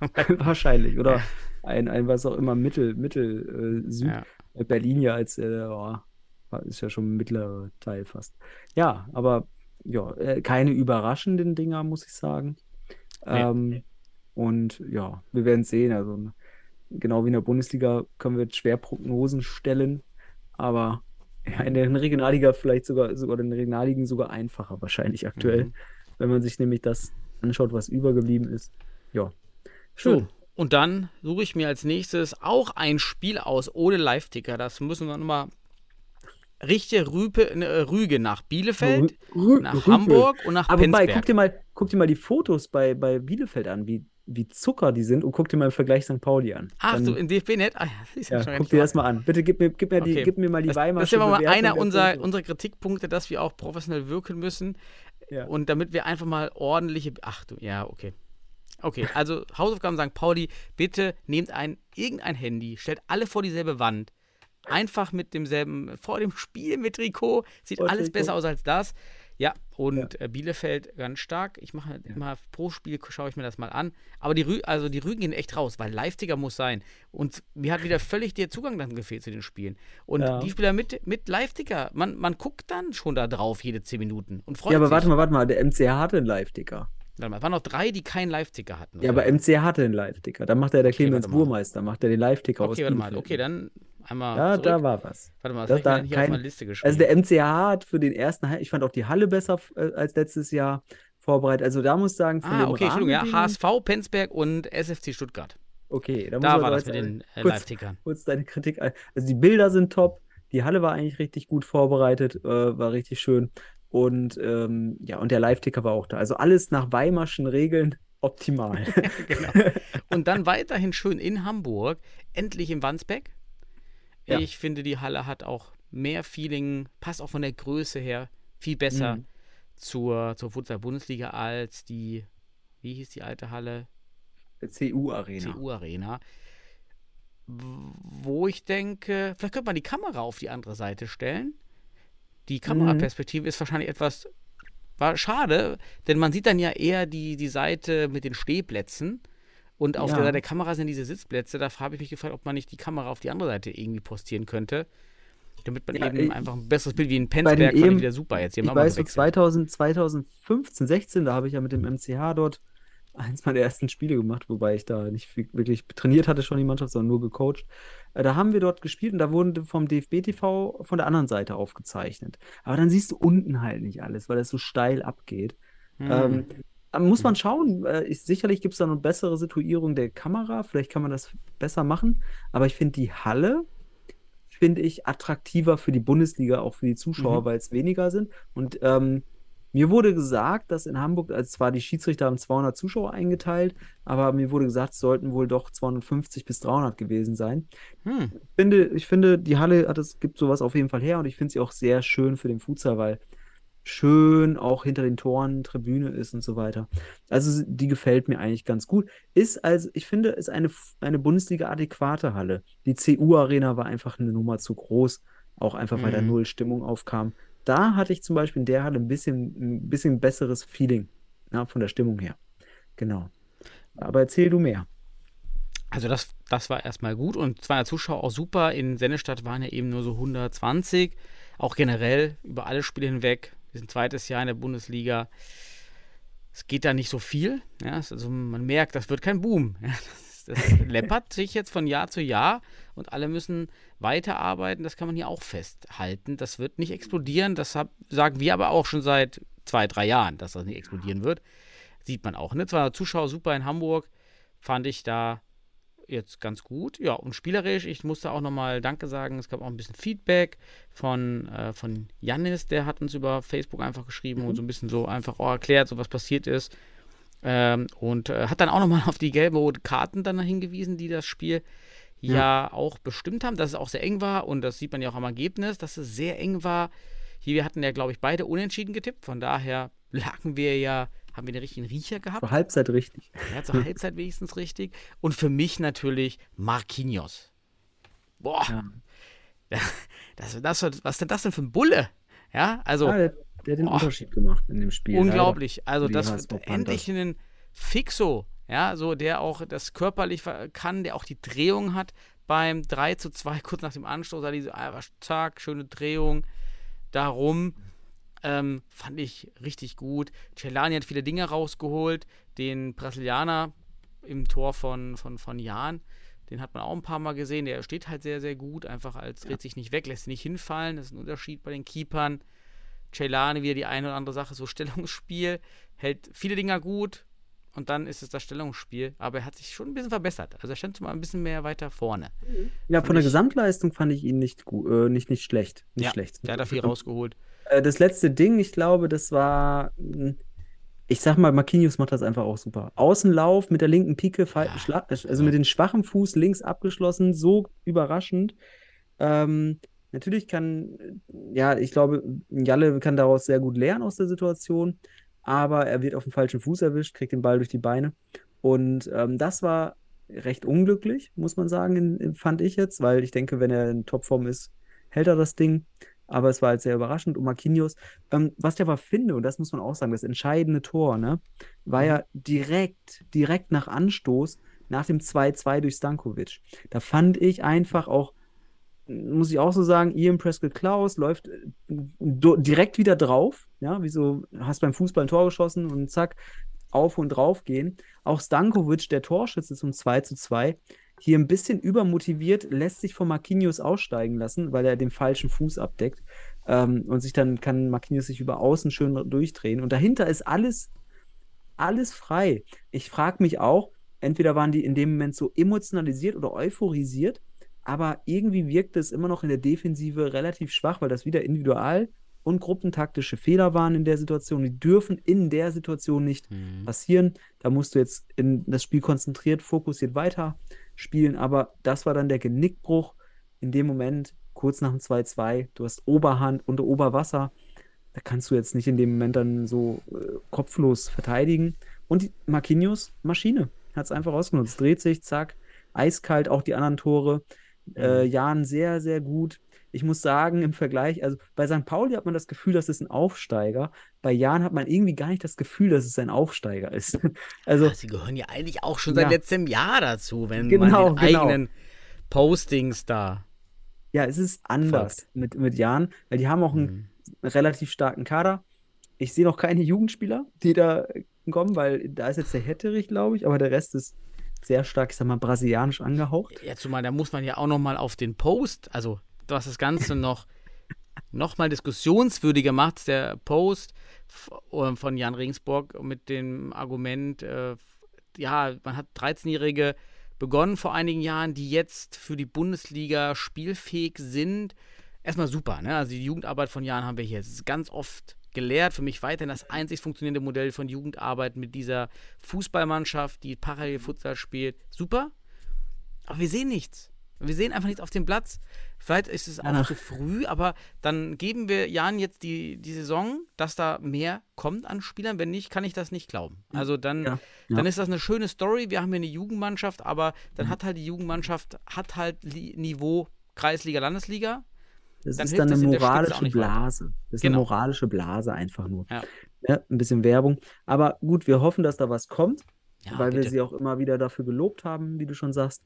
<laughs> Wahrscheinlich. Oder <laughs> ein, ein, was auch immer, Mittel, Mittel, äh, Süd. Ja. Äh, Berlin ja als, äh, oh, ist ja schon ein mittlerer Teil fast. Ja, aber ja, äh, keine überraschenden Dinger, muss ich sagen. Nee. Ähm, und ja, wir werden sehen. Also genau wie in der Bundesliga können wir jetzt schwer Prognosen stellen, aber ja, in der Regionalliga vielleicht sogar, sogar in den Regionalligen sogar einfacher wahrscheinlich aktuell, Mhm. wenn man sich nämlich das anschaut, was übergeblieben ist. Ja, schön. So, und dann suche ich mir als nächstes auch ein Spiel aus ohne Live-Ticker. Das müssen wir nochmal richtige Rüpe, äh, Rüge nach Bielefeld, Rü- nach Rüpel. Hamburg und nach Aber Penzberg. guck dir mal, guck dir mal die Fotos bei, bei Bielefeld an, wie, wie Zucker die sind und guck dir mal im Vergleich St. Pauli an. Ach Dann, so, in DFB-Net? Ah, ja, das ist ja, ja, guck dir das mal an. Bitte gib mir, gib mir, die, Okay. gib mir mal die Das, Weimarsche das ist aber mal einer unserer, unserer Kritikpunkte, dass wir auch professionell wirken müssen. Ja. Und damit wir einfach mal ordentliche. Ach du, ja, okay. Okay, also Hausaufgaben St. Pauli, bitte nehmt ein irgendein Handy, stellt alle vor dieselbe Wand. Einfach mit demselben, vor dem Spiel mit Trikot. Sieht Vor alles Trikot. besser aus als das. Ja, und äh, Bielefeld ganz stark. Ich mache immer pro Spiel, schaue ich mir das mal an. Aber die, Rü also die Rügen gehen echt raus, weil Live-Ticker muss sein. Und mir hat wieder völlig der Zugang dann gefehlt zu den Spielen. Und Ja. die Spieler mit, mit Live-Ticker, man, man guckt dann schon da drauf jede 10 Minuten und freut Ja, aber sich. warte mal, warte mal, der MCH hatte einen Live-Ticker. Warte mal, es waren noch drei, die keinen Live-Ticker hatten. Ja, oder? aber MC hatte den Live-Ticker. Da macht er der Clemens warte mal. Burmeister, macht er den Live-Ticker aus Okay, warte mal. Okay, dann einmal. Ja, zurück. da war was. Warte mal, das, da kein- Liste geschrieben. Also der MCH hat für den ersten, ich fand auch die Halle besser äh, als letztes Jahr vorbereitet. Also da muss ich sagen, von ah, okay, Entschuldigung, ja. HSV, Penzberg und SFC Stuttgart. Okay, da, Da war das mit den äh, kurz- Live-Tickern. kurz deine Kritik ein. Also die Bilder sind top, die Halle war eigentlich richtig gut vorbereitet, äh, war richtig schön. Und ähm, ja, und der Live-Ticker war auch da. Also alles nach Weimarschen Regeln <laughs> optimal. <laughs> genau. Und dann weiterhin schön in Hamburg, endlich im Wandsbeck. Ja. Ich finde, die Halle hat auch mehr Feeling, passt auch von der Größe her viel besser Mhm. zur, zur Futsal-Bundesliga als die, wie hieß die alte Halle? CU-Arena. CU-Arena. Wo ich denke, vielleicht könnte man die Kamera auf die andere Seite stellen. Die Kameraperspektive ist wahrscheinlich etwas war schade, denn man sieht dann ja eher die, die Seite mit den Stehplätzen. Und auf Ja. der Seite der Kamera sind diese Sitzplätze. Da habe ich mich gefragt, ob man nicht die Kamera auf die andere Seite irgendwie postieren könnte. Damit man Ja, eben ich- einfach ein besseres Bild wie in Bei den Penzberg fand ich EM wieder super jetzt. Haben Ich weiß, so gewechselt. 2000, 2015, 16, da habe ich ja mit dem MCH dort eins meiner ersten Spiele gemacht, wobei ich da nicht wirklich trainiert hatte schon die Mannschaft, sondern nur gecoacht. Äh, Da haben wir dort gespielt und da wurden vom DFB TV von der anderen Seite aufgezeichnet. Aber dann siehst du unten halt nicht alles, weil das so steil abgeht. Hm. Ähm, muss man schauen. Äh, ich, sicherlich gibt es da eine bessere Situierung der Kamera. Vielleicht kann man das besser machen. Aber ich finde die Halle, finde ich, attraktiver für die Bundesliga, auch für die Zuschauer, Mhm. weil es weniger sind. Und ähm, mir wurde gesagt, dass in Hamburg, also zwar die Schiedsrichter haben 200 Zuschauer eingeteilt, aber mir wurde gesagt, es sollten wohl doch 250 bis 300 gewesen sein. Hm. Ich finde, ich finde, die Halle hat es, gibt sowas auf jeden Fall her und ich finde sie auch sehr schön für den Futsal, weil schön auch hinter den Toren Tribüne ist und so weiter. Also die gefällt mir eigentlich ganz gut. Ist also, ich finde, ist eine, eine Bundesliga-adäquate Halle. Die CU-Arena war einfach eine Nummer zu groß, auch einfach, weil da Mhm. null Stimmung aufkam. Da hatte ich zum Beispiel in der Halle ein bisschen, ein bisschen besseres Feeling, ja, von der Stimmung her. Genau. Aber erzähl du mehr. Also das, das war erstmal gut und 200 Zuschauer auch super. In Sennestadt waren ja eben nur so 120. Auch generell über alle Spiele hinweg. Wir sind zweites Jahr in der Bundesliga. Es geht da nicht so viel. Ja, also man merkt, das wird kein Boom. <laughs> Das läppert sich jetzt von Jahr zu Jahr und alle müssen weiterarbeiten. Das kann man hier auch festhalten. Das wird nicht explodieren. Das hab, sagen wir aber auch schon seit zwei, drei Jahren, dass das nicht explodieren wird. Sieht man auch. Ne? 200 Zuschauer super in Hamburg. Fand ich da jetzt ganz gut. Ja, und spielerisch, ich musste auch nochmal Danke sagen. Es gab auch ein bisschen Feedback von, äh, von Jannis, der hat uns über Facebook einfach geschrieben und so ein bisschen so einfach auch erklärt, so was passiert ist. Ähm, und äh, hat dann auch nochmal <laughs> auf die gelben roten Karten dann hingewiesen, die das Spiel ja. auch bestimmt haben, dass es auch sehr eng war und das sieht man ja auch am Ergebnis, dass es sehr eng war. Hier, wir hatten ja, glaube ich, beide unentschieden getippt, von daher <laughs> lagen wir ja, haben wir den richtigen Riecher gehabt. Zur Halbzeit richtig. Ja, zur Halbzeit wenigstens richtig. Und für mich natürlich Marquinhos. Boah, Ja. das, das, was ist denn das denn für ein Bulle? Ja, also Ja, der, der hat den Boah. Unterschied gemacht in dem Spiel. unglaublich. Also das endlich einen Fixo, ja, so der auch das körperlich kann, der auch die Drehung hat beim 3 zu 2, <laughs> kurz nach dem Anstoß, da diese einfach zack, schöne Drehung darum. Ähm, fand ich richtig gut. Celani hat viele Dinge rausgeholt. Den Brasilianer im Tor von, von, von Jan, den hat man auch ein paar Mal gesehen. Der steht halt sehr, sehr gut. Einfach als dreht sich nicht weg, lässt sich nicht hinfallen. Das ist ein Unterschied bei den Keepern. Celani wieder die eine oder andere Sache, so <laughs> Stellungsspiel, hält viele Dinger gut und dann ist es das Stellungsspiel, aber er hat sich schon ein bisschen verbessert. Also er stand schon mal ein bisschen mehr weiter vorne. Ja, von der Gesamtleistung fand ich ihn nicht gut, äh, nicht, nicht schlecht. Nicht ja, schlecht. der hat da viel rausgeholt. Äh, Das letzte Ding, ich glaube, das war, mh, ich sag mal, Marquinhos macht das einfach auch super. Außenlauf mit der linken Pike, Ja. schla- also mit dem schwachen Fuß links abgeschlossen, so überraschend. Ähm, natürlich kann, äh, ja, ich glaube, Jalle kann daraus sehr gut lernen aus der Situation, aber er wird auf dem falschen Fuß erwischt, kriegt den Ball durch die Beine. Und ähm, das war recht unglücklich, muss man sagen, in, in, fand ich jetzt, weil ich denke, wenn er in Topform ist, hält er das Ding. Aber es war halt sehr überraschend. Und Marquinhos, ähm, was ich aber finde, und das muss man auch sagen, das entscheidende Tor, ne, war ja direkt, direkt nach Anstoß, nach dem 2-2 durch Stankovic. Da fand ich einfach auch, muss ich auch so sagen, Ian Prescott Klaus läuft äh, direkt wieder drauf. Ja, wie so, hast beim Fußball ein Tor geschossen und zack, auf und drauf gehen. Auch Stankovic, der Torschütze zum 2 zu 2, hier ein bisschen übermotiviert, lässt sich von Marquinhos aussteigen lassen, weil er den falschen Fuß abdeckt. Ähm, und sich dann kann Marquinhos sich über außen schön durchdrehen. Und dahinter ist alles, alles frei. Ich frage mich auch, entweder waren die in dem Moment so emotionalisiert oder euphorisiert, aber irgendwie wirkte es immer noch in der Defensive relativ schwach, weil das wieder individual und gruppentaktische Fehler waren in der Situation. Die dürfen in der Situation nicht Mhm. passieren. Da musst du jetzt in das Spiel konzentriert, fokussiert weiter spielen, aber das war dann der Genickbruch in dem Moment, kurz nach dem 2-2. Du hast Oberhand und Oberwasser. Da kannst du jetzt nicht in dem Moment dann so äh, kopflos verteidigen. Und die Marquinhos, Maschine, hat es einfach ausgenutzt. Dreht sich, zack, eiskalt, auch die anderen Tore. Äh, Jan sehr, sehr gut. Ich muss sagen, im Vergleich, also bei St. Pauli hat man das Gefühl, das ist ein Aufsteiger. Bei Jan hat man irgendwie gar nicht das Gefühl, dass es ein Aufsteiger ist. <laughs> Also, Ah, Sie gehören ja eigentlich auch schon seit Ja. letztem Jahr dazu, wenn Genau, man die genau. eigenen Postings da. ja, es ist anders mit, mit Jan, weil die haben auch einen Mhm. relativ starken Kader. Ich sehe noch keine Jugendspieler, die da kommen, weil da ist jetzt der Hetterich, glaube ich, aber der Rest ist sehr stark, ich sag mal, brasilianisch angehaucht. Ja, zumal da muss man ja auch noch mal auf den Post, also was das Ganze noch, noch mal diskussionswürdiger macht, der Post f- äh, von Jan Regensburg mit dem Argument, äh, ja, man hat 13-Jährige begonnen vor einigen Jahren, die jetzt für die Bundesliga spielfähig sind. Erstmal super, ne? Also die Jugendarbeit von Jan haben wir hier. Es ist ganz oft gelehrt, für mich weiterhin das einzig funktionierende Modell von Jugendarbeit mit dieser Fußballmannschaft, die parallel Futsal spielt. Super. Aber wir sehen nichts. Wir sehen einfach nichts auf dem Platz. Vielleicht ist es auch Ach. zu früh, aber dann geben wir Jan jetzt die, die Saison, dass da mehr kommt an Spielern. Wenn nicht, kann ich das nicht glauben. Also dann, Ja, dann ja. ist das eine schöne Story. Wir haben hier eine Jugendmannschaft, aber dann hat halt die Jugendmannschaft hat halt Niveau Kreisliga, Landesliga. Das Dann ist dann eine moralische. Blase. Das ist Genau. eine moralische Blase einfach nur. Ja. Ja, ein bisschen Werbung. Aber gut, wir hoffen, dass da was kommt, Ja, weil wir bitte. sie auch immer wieder dafür gelobt haben, wie du schon sagst.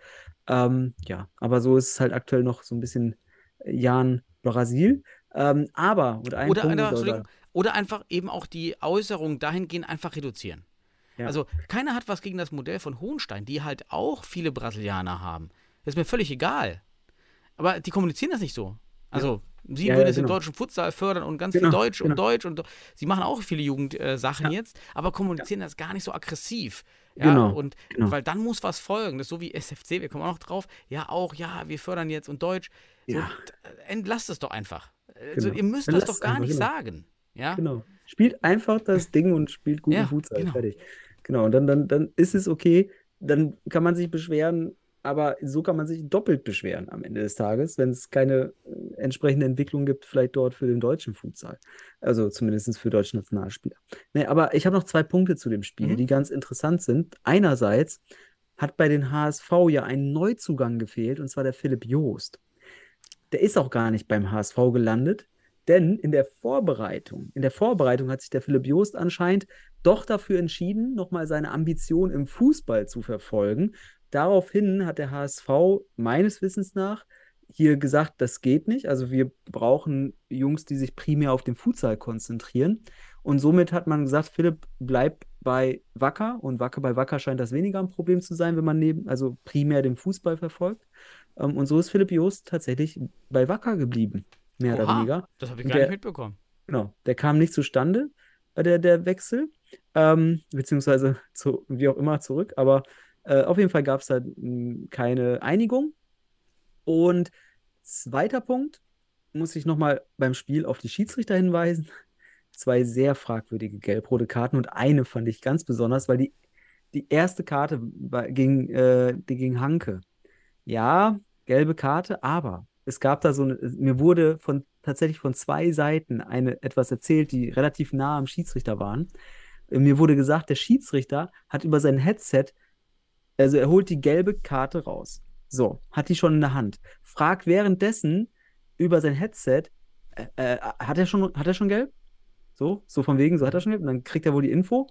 Ähm, ja, aber so ist es halt aktuell noch so ein bisschen Jan Brasil. Ähm, aber, und ein Oder, Punkt oder, Entschuldigung, sagen. oder einfach eben auch die Äußerung dahingehend einfach reduzieren. Ja. Also keiner hat was gegen das Modell von Hohenstein, die halt auch viele Brasilianer haben. Das ist mir völlig egal. Aber die kommunizieren das nicht so. Also sie Ja, würden es im genau. deutschen Futsal fördern und ganz Genau, viel Deutsch und genau. Deutsch und sie machen auch viele Jugendsachen äh, jetzt, aber kommunizieren das gar nicht so aggressiv. Ja, Genau, und genau. weil dann muss was folgen. Das ist so wie SFC, wir kommen auch noch drauf. Ja, auch, ja, wir fördern jetzt und Deutsch. So, Ja. d- Entlasst es doch einfach. Also, Genau. ihr müsst Dann das doch gar einfach, nicht genau. sagen. Ja? Genau. Spielt einfach das Ding und spielt guten Ja, Futsal. genau. Fertig. Genau. Und dann, dann, dann ist es okay. Dann kann man sich beschweren, aber so kann man sich doppelt beschweren am Ende des Tages, wenn es keine äh, entsprechende Entwicklung gibt, vielleicht dort für den deutschen Futsal. Also zumindest für deutsche Nationalspieler. Nee, aber ich habe noch zwei Punkte zu dem Spiel, Mhm. die ganz interessant sind. Einerseits hat bei den HSV ja ein Neuzugang gefehlt, und zwar der Philipp Joost. Der ist auch gar nicht beim HSV gelandet, denn in der Vorbereitung, in der Vorbereitung hat sich der Philipp Joost anscheinend doch dafür entschieden, nochmal seine Ambition im Fußball zu verfolgen. Daraufhin hat der HSV meines Wissens nach hier gesagt, das geht nicht. Also wir brauchen Jungs, die sich primär auf den Futsal konzentrieren. Und somit hat man gesagt, Philipp, bleib bei Wacker. Und Wacker bei Wacker scheint das weniger ein Problem zu sein, wenn man neben, also primär den Fußball verfolgt. Ähm, und so ist Philipp Joost tatsächlich bei Wacker geblieben, mehr oder Oha, weniger. Das habe ich gar der- nicht mitbekommen. Genau, der kam nicht zustande, äh, der, der Wechsel, ähm, beziehungsweise <laughs> zu, wie auch immer zurück, aber äh, auf jeden Fall gab es da mh, keine Einigung. Und zweiter Punkt, muss ich nochmal beim Spiel auf die Schiedsrichter hinweisen. <laughs> Zwei sehr fragwürdige gelb-rote Karten und eine fand ich ganz besonders, weil die, die erste Karte ging, äh, die ging Hanke. Ja, gelbe Karte, aber es gab da so eine, mir wurde von tatsächlich von zwei Seiten eine etwas erzählt, die relativ nah am Schiedsrichter waren. Mir wurde gesagt, der Schiedsrichter hat über sein Headset, also er holt die gelbe Karte raus. So, hat die schon in der Hand. Fragt währenddessen über sein Headset, äh, äh, hat er schon, hat er schon gelb? So, so von wegen, so hat er schon gelb. Und dann kriegt er wohl die Info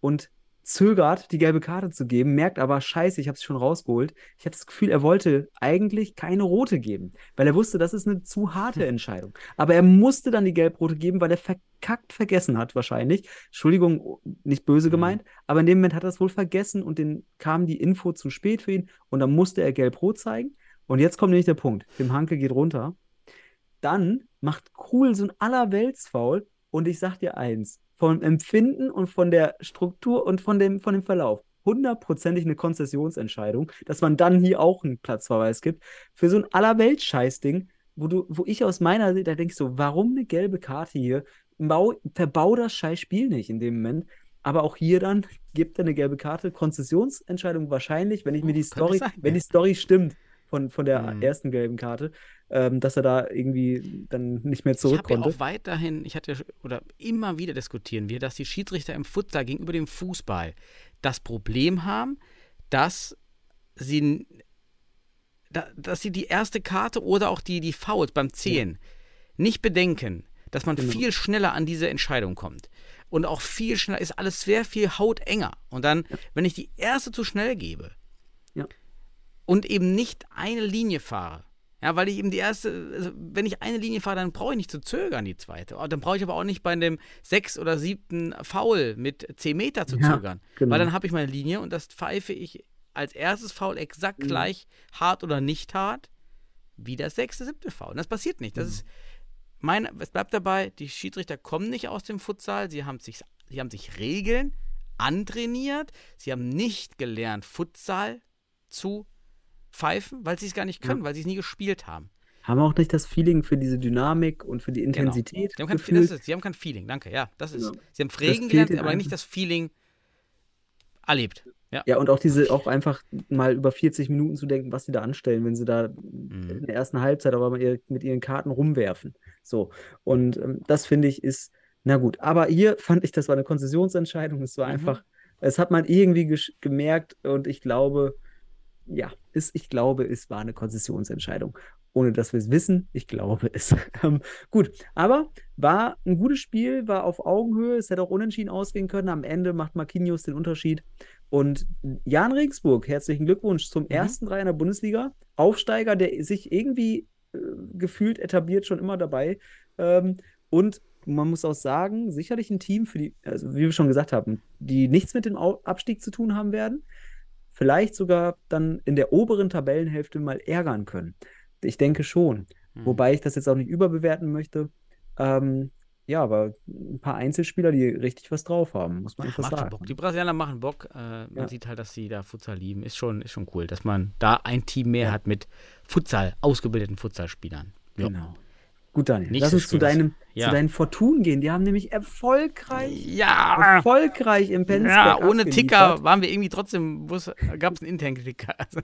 und zögert, die gelbe Karte zu geben, merkt aber, scheiße, ich habe es schon rausgeholt. Ich hatte das Gefühl, er wollte eigentlich keine rote geben, weil er wusste, das ist eine zu harte Entscheidung. Aber er musste dann die gelb-rote geben, weil er verkackt vergessen hat, wahrscheinlich. Entschuldigung, nicht böse gemeint, aber in dem Moment hat er es wohl vergessen und dann kam die Info zu spät für ihn und dann musste er gelb-rot zeigen. Und jetzt kommt nämlich der Punkt. Tim Hanke geht runter. Dann macht Krul so ein Allerweltsfaul und ich sag dir eins, vom Empfinden und von der Struktur und von dem, von dem Verlauf hundertprozentig eine Konzessionsentscheidung, dass man dann hier auch einen Platzverweis gibt für so ein Allerweltscheißding, wo du, wo ich aus meiner Sicht da denke so, warum eine gelbe Karte hier? Bau, verbau das scheiß Spiel nicht in dem Moment. Aber auch hier dann gibt er eine gelbe Karte, Konzessionsentscheidung wahrscheinlich, wenn ich mir die Story, sein, wenn ja. die Story stimmt von, von der Mhm. ersten gelben Karte, ähm, dass er da irgendwie dann nicht mehr Ich zurück ja konnte. auch weiterhin, ich hatte ja oder immer wieder diskutieren wir, dass die Schiedsrichter im Futsal gegenüber dem Fußball das Problem haben, dass sie, dass sie die erste Karte oder auch die, die Fouls beim Zählen nicht bedenken, dass man Genau. viel schneller an diese Entscheidung kommt. Und auch viel schneller ist alles sehr viel hautenger. Und dann, wenn ich die erste zu schnell gebe Ja. und eben nicht eine Linie fahre, ja, weil ich eben die erste, also wenn ich eine Linie fahre, dann brauche ich nicht zu zögern, die zweite. Oh, Dann brauche ich aber auch nicht bei dem sechs oder siebten Foul mit 10 Meter zu Ja, zögern. genau. Weil dann habe ich meine Linie und das pfeife ich als erstes Foul exakt Mhm. gleich hart oder nicht hart wie das sechste, siebte Foul. Und das passiert nicht. Mhm. Das ist mein, es bleibt dabei, die Schiedsrichter kommen nicht aus dem Futsal, sie haben sich, sie haben sich Regeln antrainiert, sie haben nicht gelernt, Futsal zu pfeifen, weil sie es gar nicht können, weil sie es nie gespielt haben. Haben auch nicht das Feeling für diese Dynamik und für die Genau. Intensität. Sie haben, kein, ist, sie haben kein Feeling, danke, ja, das ist. Genau. Sie haben fehlt gelernt, aber nicht einfach. das Feeling erlebt. Ja. Ja, und auch diese, auch einfach mal über 40 Minuten zu denken, was sie da anstellen, wenn sie da Mhm. in der ersten Halbzeit aber mit ihren Karten rumwerfen. So. Und ähm, das finde ich ist, na gut. Aber hier fand ich, das war eine Konzessionsentscheidung. Es war Mhm. einfach, es hat man irgendwie gemerkt und ich glaube, ja, es, ich glaube, es war eine Konzessionsentscheidung. Ohne dass wir es wissen, ich glaube es. <laughs> Ähm, gut, aber war ein gutes Spiel, war auf Augenhöhe, es hätte auch unentschieden ausgehen können. Am Ende macht Marquinhos den Unterschied. Und Jan Regensburg, herzlichen Glückwunsch zum ersten Drei in der Bundesliga. Aufsteiger, der sich irgendwie äh, gefühlt etabliert, schon immer dabei. Ähm, und man muss auch sagen, sicherlich ein Team für die, also wie wir schon gesagt haben, die nichts mit dem Abstieg zu tun haben werden vielleicht sogar dann in der oberen Tabellenhälfte mal ärgern können. Ich denke schon. Mhm. Wobei ich das jetzt auch nicht überbewerten möchte. Ähm, ja, aber ein paar Einzelspieler, die richtig was drauf haben, muss man Ja, einfach sagen. Bock. Die Brasilianer machen Bock. Äh, man Ja. sieht halt, dass sie da Futsal lieben. Ist schon, ist schon cool, dass man da ein Team mehr hat mit Futsal, ausgebildeten Futsalspielern. Ja. Genau. Gut, Daniel, Nicht lass uns zu, deinem, Ja. zu deinen Fortunen gehen. Die haben nämlich erfolgreich, Ja, erfolgreich im Penzberg ja ohne. Ticker waren wir irgendwie trotzdem, gab es einen internen Ticker. <laughs> Also,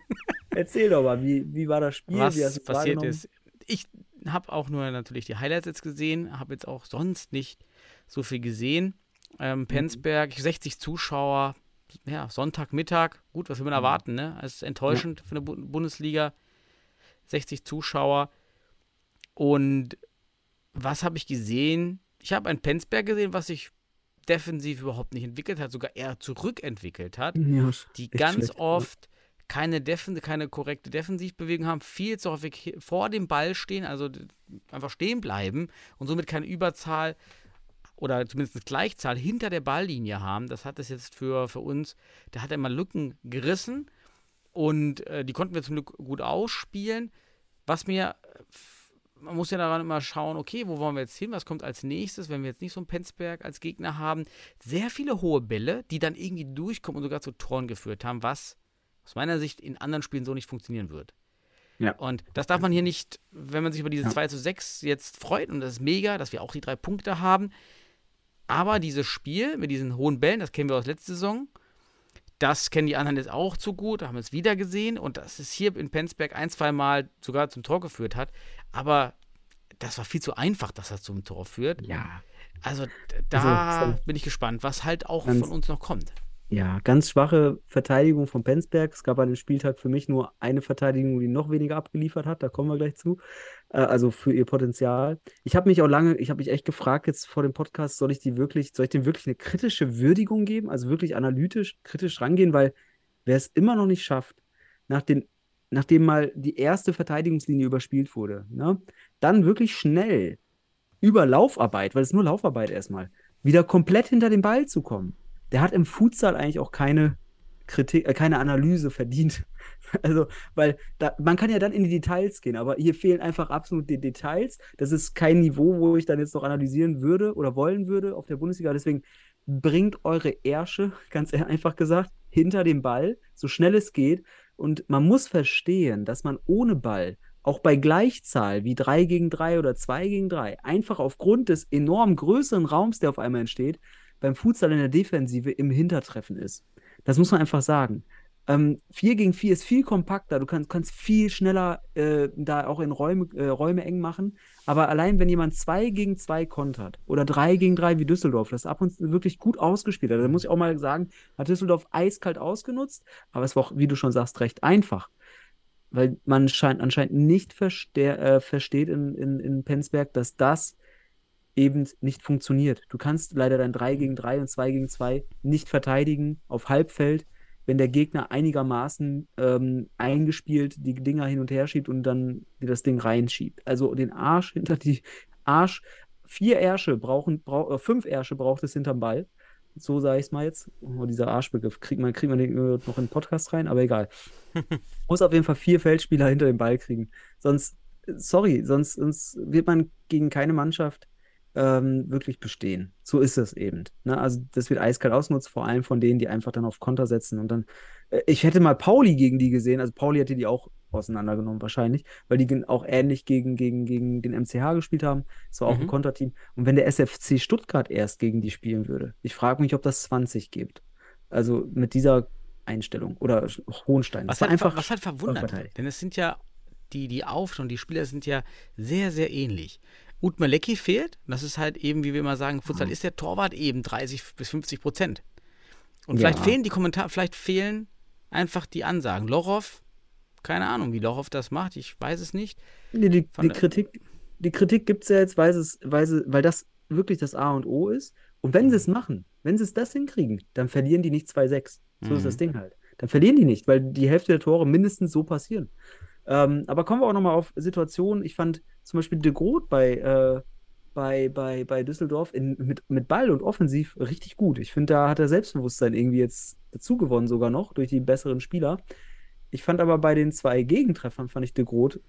Erzähl doch mal, wie, wie war das Spiel? was passiert ist. Ich habe auch nur natürlich die Highlights jetzt gesehen, habe jetzt auch sonst nicht so viel gesehen. Mhm. Ähm, Penzberg, 60 Zuschauer, ja, Sonntagmittag, gut, was will Mhm. man erwarten, ne? Es ist enttäuschend für eine Bu Bundesliga. 60 Zuschauer. Und was habe ich gesehen? Ich habe ein Penzberg gesehen, was sich defensiv überhaupt nicht entwickelt hat, sogar eher zurückentwickelt hat Ja, die ganz schlecht, oft keine, Defen keine korrekte Defensivbewegung haben, viel zu häufig vor dem Ball stehen, also einfach stehen bleiben und somit keine Überzahl oder zumindest Gleichzahl hinter der Balllinie haben. Das hat es jetzt für, für uns, da hat er mal Lücken gerissen und äh, die konnten wir zum Glück gut ausspielen. Was mir, man muss ja daran immer schauen, okay, wo wollen wir jetzt hin? Was kommt als nächstes, wenn wir jetzt nicht so einen Penzberg als Gegner haben? Sehr viele hohe Bälle, die dann irgendwie durchkommen und sogar zu Toren geführt haben, was aus meiner Sicht in anderen Spielen so nicht funktionieren wird. Ja. Und das darf man hier nicht, wenn man sich über diese Ja. 2 zu 6 jetzt freut, und das ist mega, dass wir auch die drei Punkte haben. Aber dieses Spiel mit diesen hohen Bällen, das kennen wir aus letzter Saison, das kennen die anderen jetzt auch zu gut, haben es wieder gesehen und dass es hier in Penzberg ein, zwei Mal sogar zum Tor geführt hat. Aber das war viel zu einfach, dass das zum Tor führt. Ja. Also da Also, so- bin ich gespannt, was halt auch von uns noch kommt. Ja, ganz schwache Verteidigung von Penzberg. Es gab an dem Spieltag für mich nur eine Verteidigung, die noch weniger abgeliefert hat. Da kommen wir gleich zu. Äh, also für ihr Potenzial. Ich habe mich auch lange, ich habe mich echt gefragt jetzt vor dem Podcast, soll ich die wirklich, soll ich dem wirklich eine kritische Würdigung geben? Also wirklich analytisch, kritisch rangehen, weil wer es immer noch nicht schafft, nach den, nachdem mal die erste Verteidigungslinie überspielt wurde, ne, dann wirklich schnell über Laufarbeit, weil es nur Laufarbeit erstmal, wieder komplett hinter den Ball zu kommen der hat im Futsal eigentlich auch keine Kritik, äh, keine Analyse verdient. <laughs> Also, weil da, man kann ja dann in die Details gehen, aber hier fehlen einfach absolut die Details. Das ist kein Niveau, wo ich dann jetzt noch analysieren würde oder wollen würde auf der Bundesliga. Deswegen bringt eure Ärsche, <laughs> ganz einfach gesagt, hinter dem Ball, so schnell es geht. Und man muss verstehen, dass man ohne Ball auch bei Gleichzahl wie 3 gegen 3 oder 2 gegen 3 einfach aufgrund des enorm größeren Raums, der auf einmal entsteht, beim Futsal in der Defensive im Hintertreffen ist. Das muss man einfach sagen. Ähm, 4 gegen 4 ist viel kompakter, du kannst, kannst viel schneller äh, da auch in Räume, äh, Räume eng machen. Aber allein wenn jemand 2 gegen 2 kontert oder 3 gegen 3 wie Düsseldorf, das ab und zu wirklich gut ausgespielt hat, da muss ich auch mal sagen, hat Düsseldorf eiskalt ausgenutzt, aber es war auch, wie du schon sagst, recht einfach. Weil man scheint, anscheinend nicht äh, versteht in, in, in Penzberg, dass das eben nicht funktioniert. Du kannst leider dein 3 gegen 3 und 2 gegen 2 nicht verteidigen auf Halbfeld, wenn der Gegner einigermaßen ähm, eingespielt die Dinger hin und her schiebt und dann das Ding reinschiebt. Also den Arsch <laughs> hinter die Arsch, vier Ärsche brauchen, brauch, äh, fünf Ärsche braucht es hinterm Ball. So sage ich es mal jetzt. Oh, dieser Arschbegriff, kriegt man, kriegt man den noch in den Podcast rein, aber egal. <laughs> Muss auf jeden Fall vier Feldspieler hinter dem Ball kriegen. Sonst, sorry, sonst, sonst wird man gegen keine Mannschaft ähm, wirklich bestehen. So ist es eben. Ne? Also das wird eiskalt ausgenutzt, vor allem von denen, die einfach dann auf Konter setzen und dann. Äh, ich hätte mal Pauli gegen die gesehen, also Pauli hätte die auch auseinandergenommen wahrscheinlich, weil die auch ähnlich gegen, gegen, gegen den MCH gespielt haben. Das war auch mhm. ein Konterteam. Und wenn der SFC Stuttgart erst gegen die spielen würde, ich frage mich, ob das 20 gibt. Also mit dieser Einstellung oder Hohenstein. Was, halt, einfach was halt verwundert, denn es sind ja die, die Auf- und die Spieler sind ja sehr, sehr ähnlich. Utmalecki fehlt. Das ist halt eben, wie wir immer sagen, Futsal mhm. ist der Torwart eben 30 bis 50 Prozent. Und vielleicht ja. fehlen die Kommentare, vielleicht fehlen einfach die Ansagen. Lorov, keine Ahnung, wie Lorov das macht, ich weiß es nicht. Die, die, die Kritik, die Kritik gibt es ja jetzt, weil, es, weil, sie, weil das wirklich das A und O ist. Und wenn sie es machen, wenn sie es das hinkriegen, dann verlieren die nicht 2-6. So mhm. ist das Ding halt. Dann verlieren die nicht, weil die Hälfte der Tore mindestens so passieren. Ähm, aber kommen wir auch nochmal auf Situationen. Ich fand zum Beispiel de Groot bei, äh, bei, bei, bei Düsseldorf in, mit, mit Ball und offensiv richtig gut. Ich finde, da hat er Selbstbewusstsein irgendwie jetzt dazu gewonnen, sogar noch durch die besseren Spieler. Ich fand aber bei den zwei Gegentreffern, fand ich de Groot,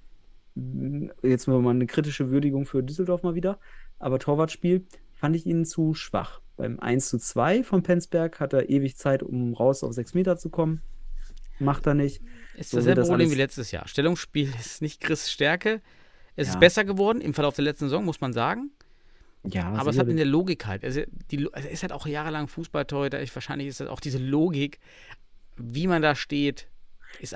jetzt mal eine kritische Würdigung für Düsseldorf mal wieder, aber Torwartspiel fand ich ihn zu schwach. Beim 1 zu 2 von Penzberg hat er ewig Zeit, um raus auf 6 Meter zu kommen. Macht er nicht. Ist so dasselbe Problem wie letztes Jahr. Stellungsspiel <laughs> ist nicht Chris Stärke. Es ja. ist besser geworden im Verlauf der letzten Saison, muss man sagen. Ja, aber es hat in der Logik halt. Also die, er ist halt auch jahrelang Fußballtorhüter. Wahrscheinlich ist das auch diese Logik, wie man da steht.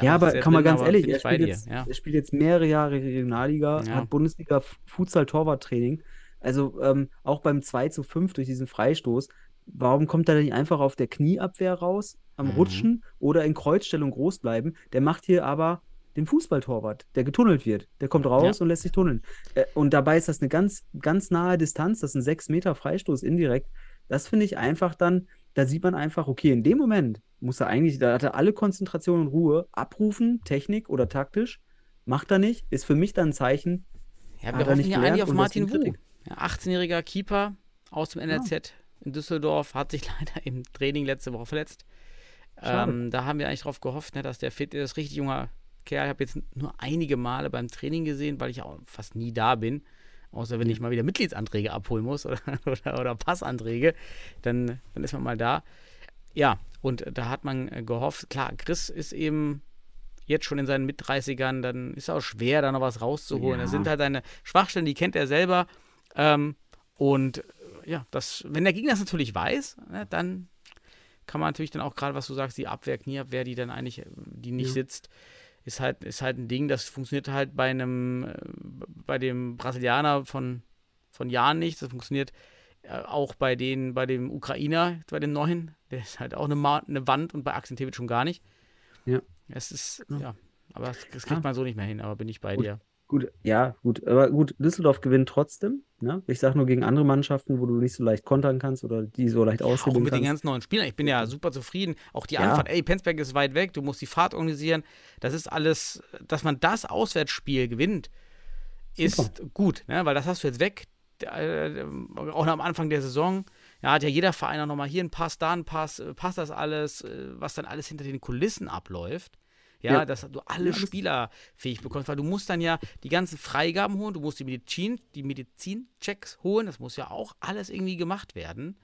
ja, aber kann man ganz ehrlich, er spielt, jetzt, ja. er spielt, jetzt, mehrere Jahre Regionalliga, ja. hat Bundesliga Futsal-Torwarttraining. Also ähm, auch beim 2 zu 5 durch diesen Freistoß, warum kommt er nicht einfach auf der Knieabwehr raus, am mhm. Rutschen oder in Kreuzstellung groß bleiben? Der macht hier aber den Fußballtorwart, der getunnelt wird. Der kommt raus ja. und lässt sich tunneln. Äh, und dabei ist das eine ganz, ganz nahe Distanz, das ist ein 6 Meter Freistoß indirekt. Das finde ich einfach dann, da sieht man einfach, okay, in dem Moment muss er eigentlich, da hat er alle Konzentration und Ruhe, abrufen, Technik oder taktisch, macht er nicht, ist für mich dann ein Zeichen. Ja, wir hoffen ja eigentlich auf Martin Wu. Ja, 18-jähriger Keeper aus dem NRZ ja. in Düsseldorf, hat sich <laughs> leider im Training letzte Woche verletzt. Ähm, da haben wir eigentlich drauf gehofft, ne, dass der fit ist, richtig junger Kerl. Ich habe jetzt nur einige Male beim Training gesehen, weil ich auch fast nie da bin. Außer wenn ich mal wieder Mitgliedsanträge abholen muss oder, <laughs> oder, oder Passanträge, dann, dann ist man mal da. Ja, und da hat man äh, gehofft, klar, Chris ist eben jetzt schon in seinen Mit-30ern, dann ist es auch schwer, da noch was rauszuholen. Ja. Das sind halt seine Schwachstellen, die kennt er selber. Ähm, und äh, ja, das, wenn der Gegner das natürlich weiß, ne, dann kann man natürlich dann auch gerade, was du sagst, die Abwehr, Knieabwehr, die dann eigentlich, äh, die nicht ja. sitzt, ist halt, ist halt ein Ding, das funktioniert halt bei einem, äh, bei dem Brasilianer von, von Jahren nicht. Das funktioniert Äh, auch bei den, bei dem Ukrainer, bei dem neuen, der ist halt auch eine, Ma eine Wand und bei Akzentewitsch schon gar nicht. Ja. Es ist, Ja. ja, aber das, das kriegt Ah. man so nicht mehr hin, aber bin ich bei Gut. dir. Gut, ja, gut. Aber gut, Düsseldorf gewinnt trotzdem. Ne? Ich sage nur gegen andere Mannschaften, wo du nicht so leicht kontern kannst oder die so leicht Ja, auch mit den ganzen neuen Spielern. Ich bin ja super zufrieden. Auch die Ja. Anfahrt, ey, Penzberg ist weit weg, du musst die Fahrt organisieren. Das ist alles, dass man das Auswärtsspiel gewinnt, ist gut, ne? weil das hast du jetzt weg. Äh, auch am Anfang der Saison, ja, hat ja jeder Verein auch nochmal hier einen Pass, da einen Pass, äh, passt das alles, äh, was dann alles hinter den Kulissen abläuft. Ja, Ja. dass du alle Spieler fähig bekommst, weil du musst dann ja die ganzen Freigaben holen, du musst die Medizin, die Medizinchecks holen, das muss ja auch alles irgendwie gemacht werden.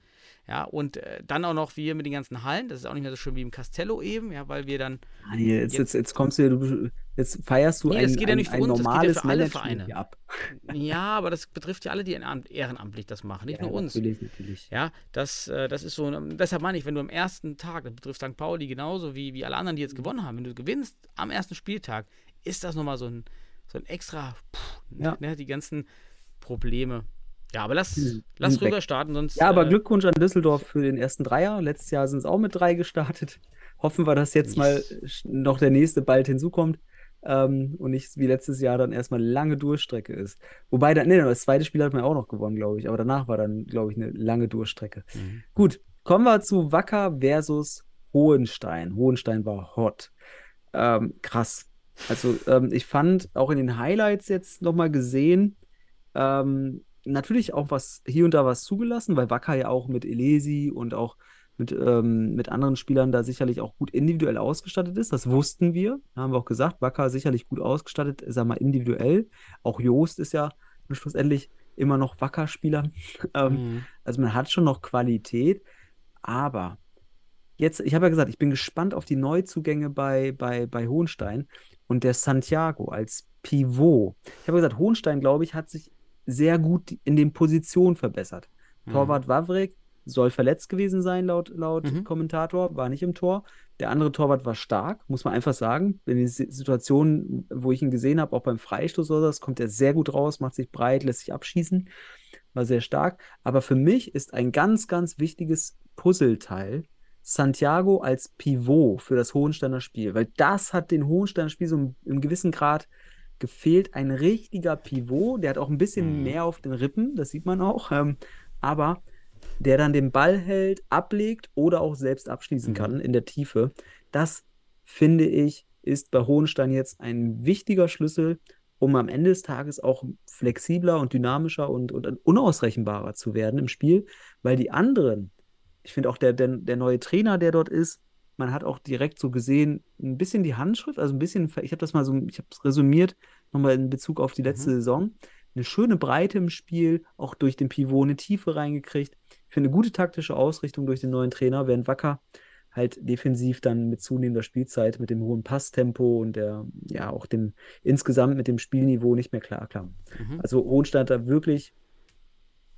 Ja, und äh, dann auch noch wir mit den ganzen Hallen, das ist auch nicht mehr so schön wie im Castello eben, ja, weil wir dann, nee, jetzt, jetzt, jetzt kommst du, du, jetzt feierst du Nee, ein, geht ja ein, nicht für ein uns, ja normales für alle Management Vereine. hier ab. ja, aber das betrifft ja alle, die ehrenamt- ehrenamtlich das machen, nicht Ja, nur uns. Natürlich, natürlich. Ja, das, äh, das ist so, deshalb meine ich, wenn du am ersten Tag, das betrifft St. Pauli genauso wie, wie alle anderen, die jetzt gewonnen haben, wenn du gewinnst am ersten Spieltag, ist das nochmal so ein, so ein extra, pff, Ja. ne, die ganzen Probleme. Ja, aber lass, Hm, lass weg. rüber starten, sonst. Ja, aber äh, Glückwunsch an Düsseldorf für den ersten Dreier. Letztes Jahr sind es auch mit drei gestartet. Hoffen wir, dass jetzt mal sch- noch der nächste bald hinzukommt ähm, und nicht wie letztes Jahr dann erstmal lange Durchstrecke ist. Wobei, dann, nee, das zweite Spiel hat man auch noch gewonnen, glaube ich. Aber danach war dann, glaube ich, eine lange Durchstrecke. Mhm. Gut, kommen wir zu Wacker versus Hohenstein. Hohenstein war hot. Ähm, krass. Also, ähm, ich fand auch in den Highlights jetzt nochmal gesehen, ähm, natürlich auch was hier und da was zugelassen, weil Wacker ja auch mit Elesi und auch mit, ähm, mit anderen Spielern da sicherlich auch gut individuell ausgestattet ist. Das wussten wir. Haben wir auch gesagt, Wacker sicherlich gut ausgestattet, sag mal individuell. Auch Joost ist ja schlussendlich immer noch Wacker-Spieler. <laughs> ähm, Mhm. also man hat schon noch Qualität, aber jetzt, ich habe ja gesagt, ich bin gespannt auf die Neuzugänge bei, bei, bei Hohenstein und der Santiago als Pivot. Ich habe gesagt, Hohenstein, glaube ich, hat sich sehr gut in den Positionen verbessert. Mhm. Torwart Wawrik soll verletzt gewesen sein, laut, laut Mhm. Kommentator, war nicht im Tor. Der andere Torwart war stark, muss man einfach sagen. In den Si- Situationen, wo ich ihn gesehen habe, auch beim Freistoß oder das, kommt er sehr gut raus, macht sich breit, lässt sich abschießen, war sehr stark. Aber für mich ist ein ganz, ganz wichtiges Puzzleteil Santiago als Pivot für das Hohensteiner Spiel, weil das hat den Hohensteiner Spiel so im, im gewissen Grad gefehlt. Ein richtiger Pivot, der hat auch ein bisschen Mhm. mehr auf den Rippen, das sieht man auch, ähm, aber der dann den Ball hält, ablegt oder auch selbst abschließen Mhm. kann in der Tiefe. Das finde ich ist bei Hohenstein jetzt ein wichtiger Schlüssel, um am Ende des Tages auch flexibler und dynamischer und, und unausrechenbarer zu werden im Spiel, weil die anderen, ich finde auch der, der, der neue Trainer, der dort ist, man hat auch direkt so gesehen, ein bisschen die Handschrift, also ein bisschen, ich habe das mal so, ich habe es resümiert, nochmal in Bezug auf die letzte Saison. Eine schöne Breite im Spiel, auch durch den Pivot eine Tiefe reingekriegt. Ich finde eine gute taktische Ausrichtung durch den neuen Trainer, während Wacker halt defensiv dann mit zunehmender Spielzeit, mit dem hohen Passtempo und der, ja, auch dem insgesamt mit dem Spielniveau nicht mehr klar kam. Mhm. Also da wirklich,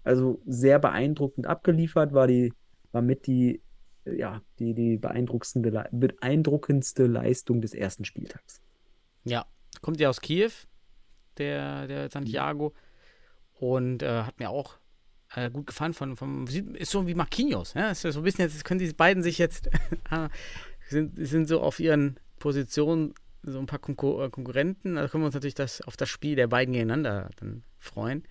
also sehr beeindruckend abgeliefert, war die, war mit die, ja, die, die beeindruckendste, beeindruckendste Leistung des ersten Spieltags. Ja, kommt ja aus Kiew, der, der Santiago. Und äh, hat mir auch äh, gut gefallen. Von, vom, ist so wie Marquinhos. Ja? Ist so ein bisschen, jetzt können die beiden sich jetzt, <laughs> ah, sind, sind so auf ihren Positionen so ein paar Konkur äh, Konkurrenten. Da können wir uns natürlich das, auf das Spiel der beiden gegeneinander dann freuen.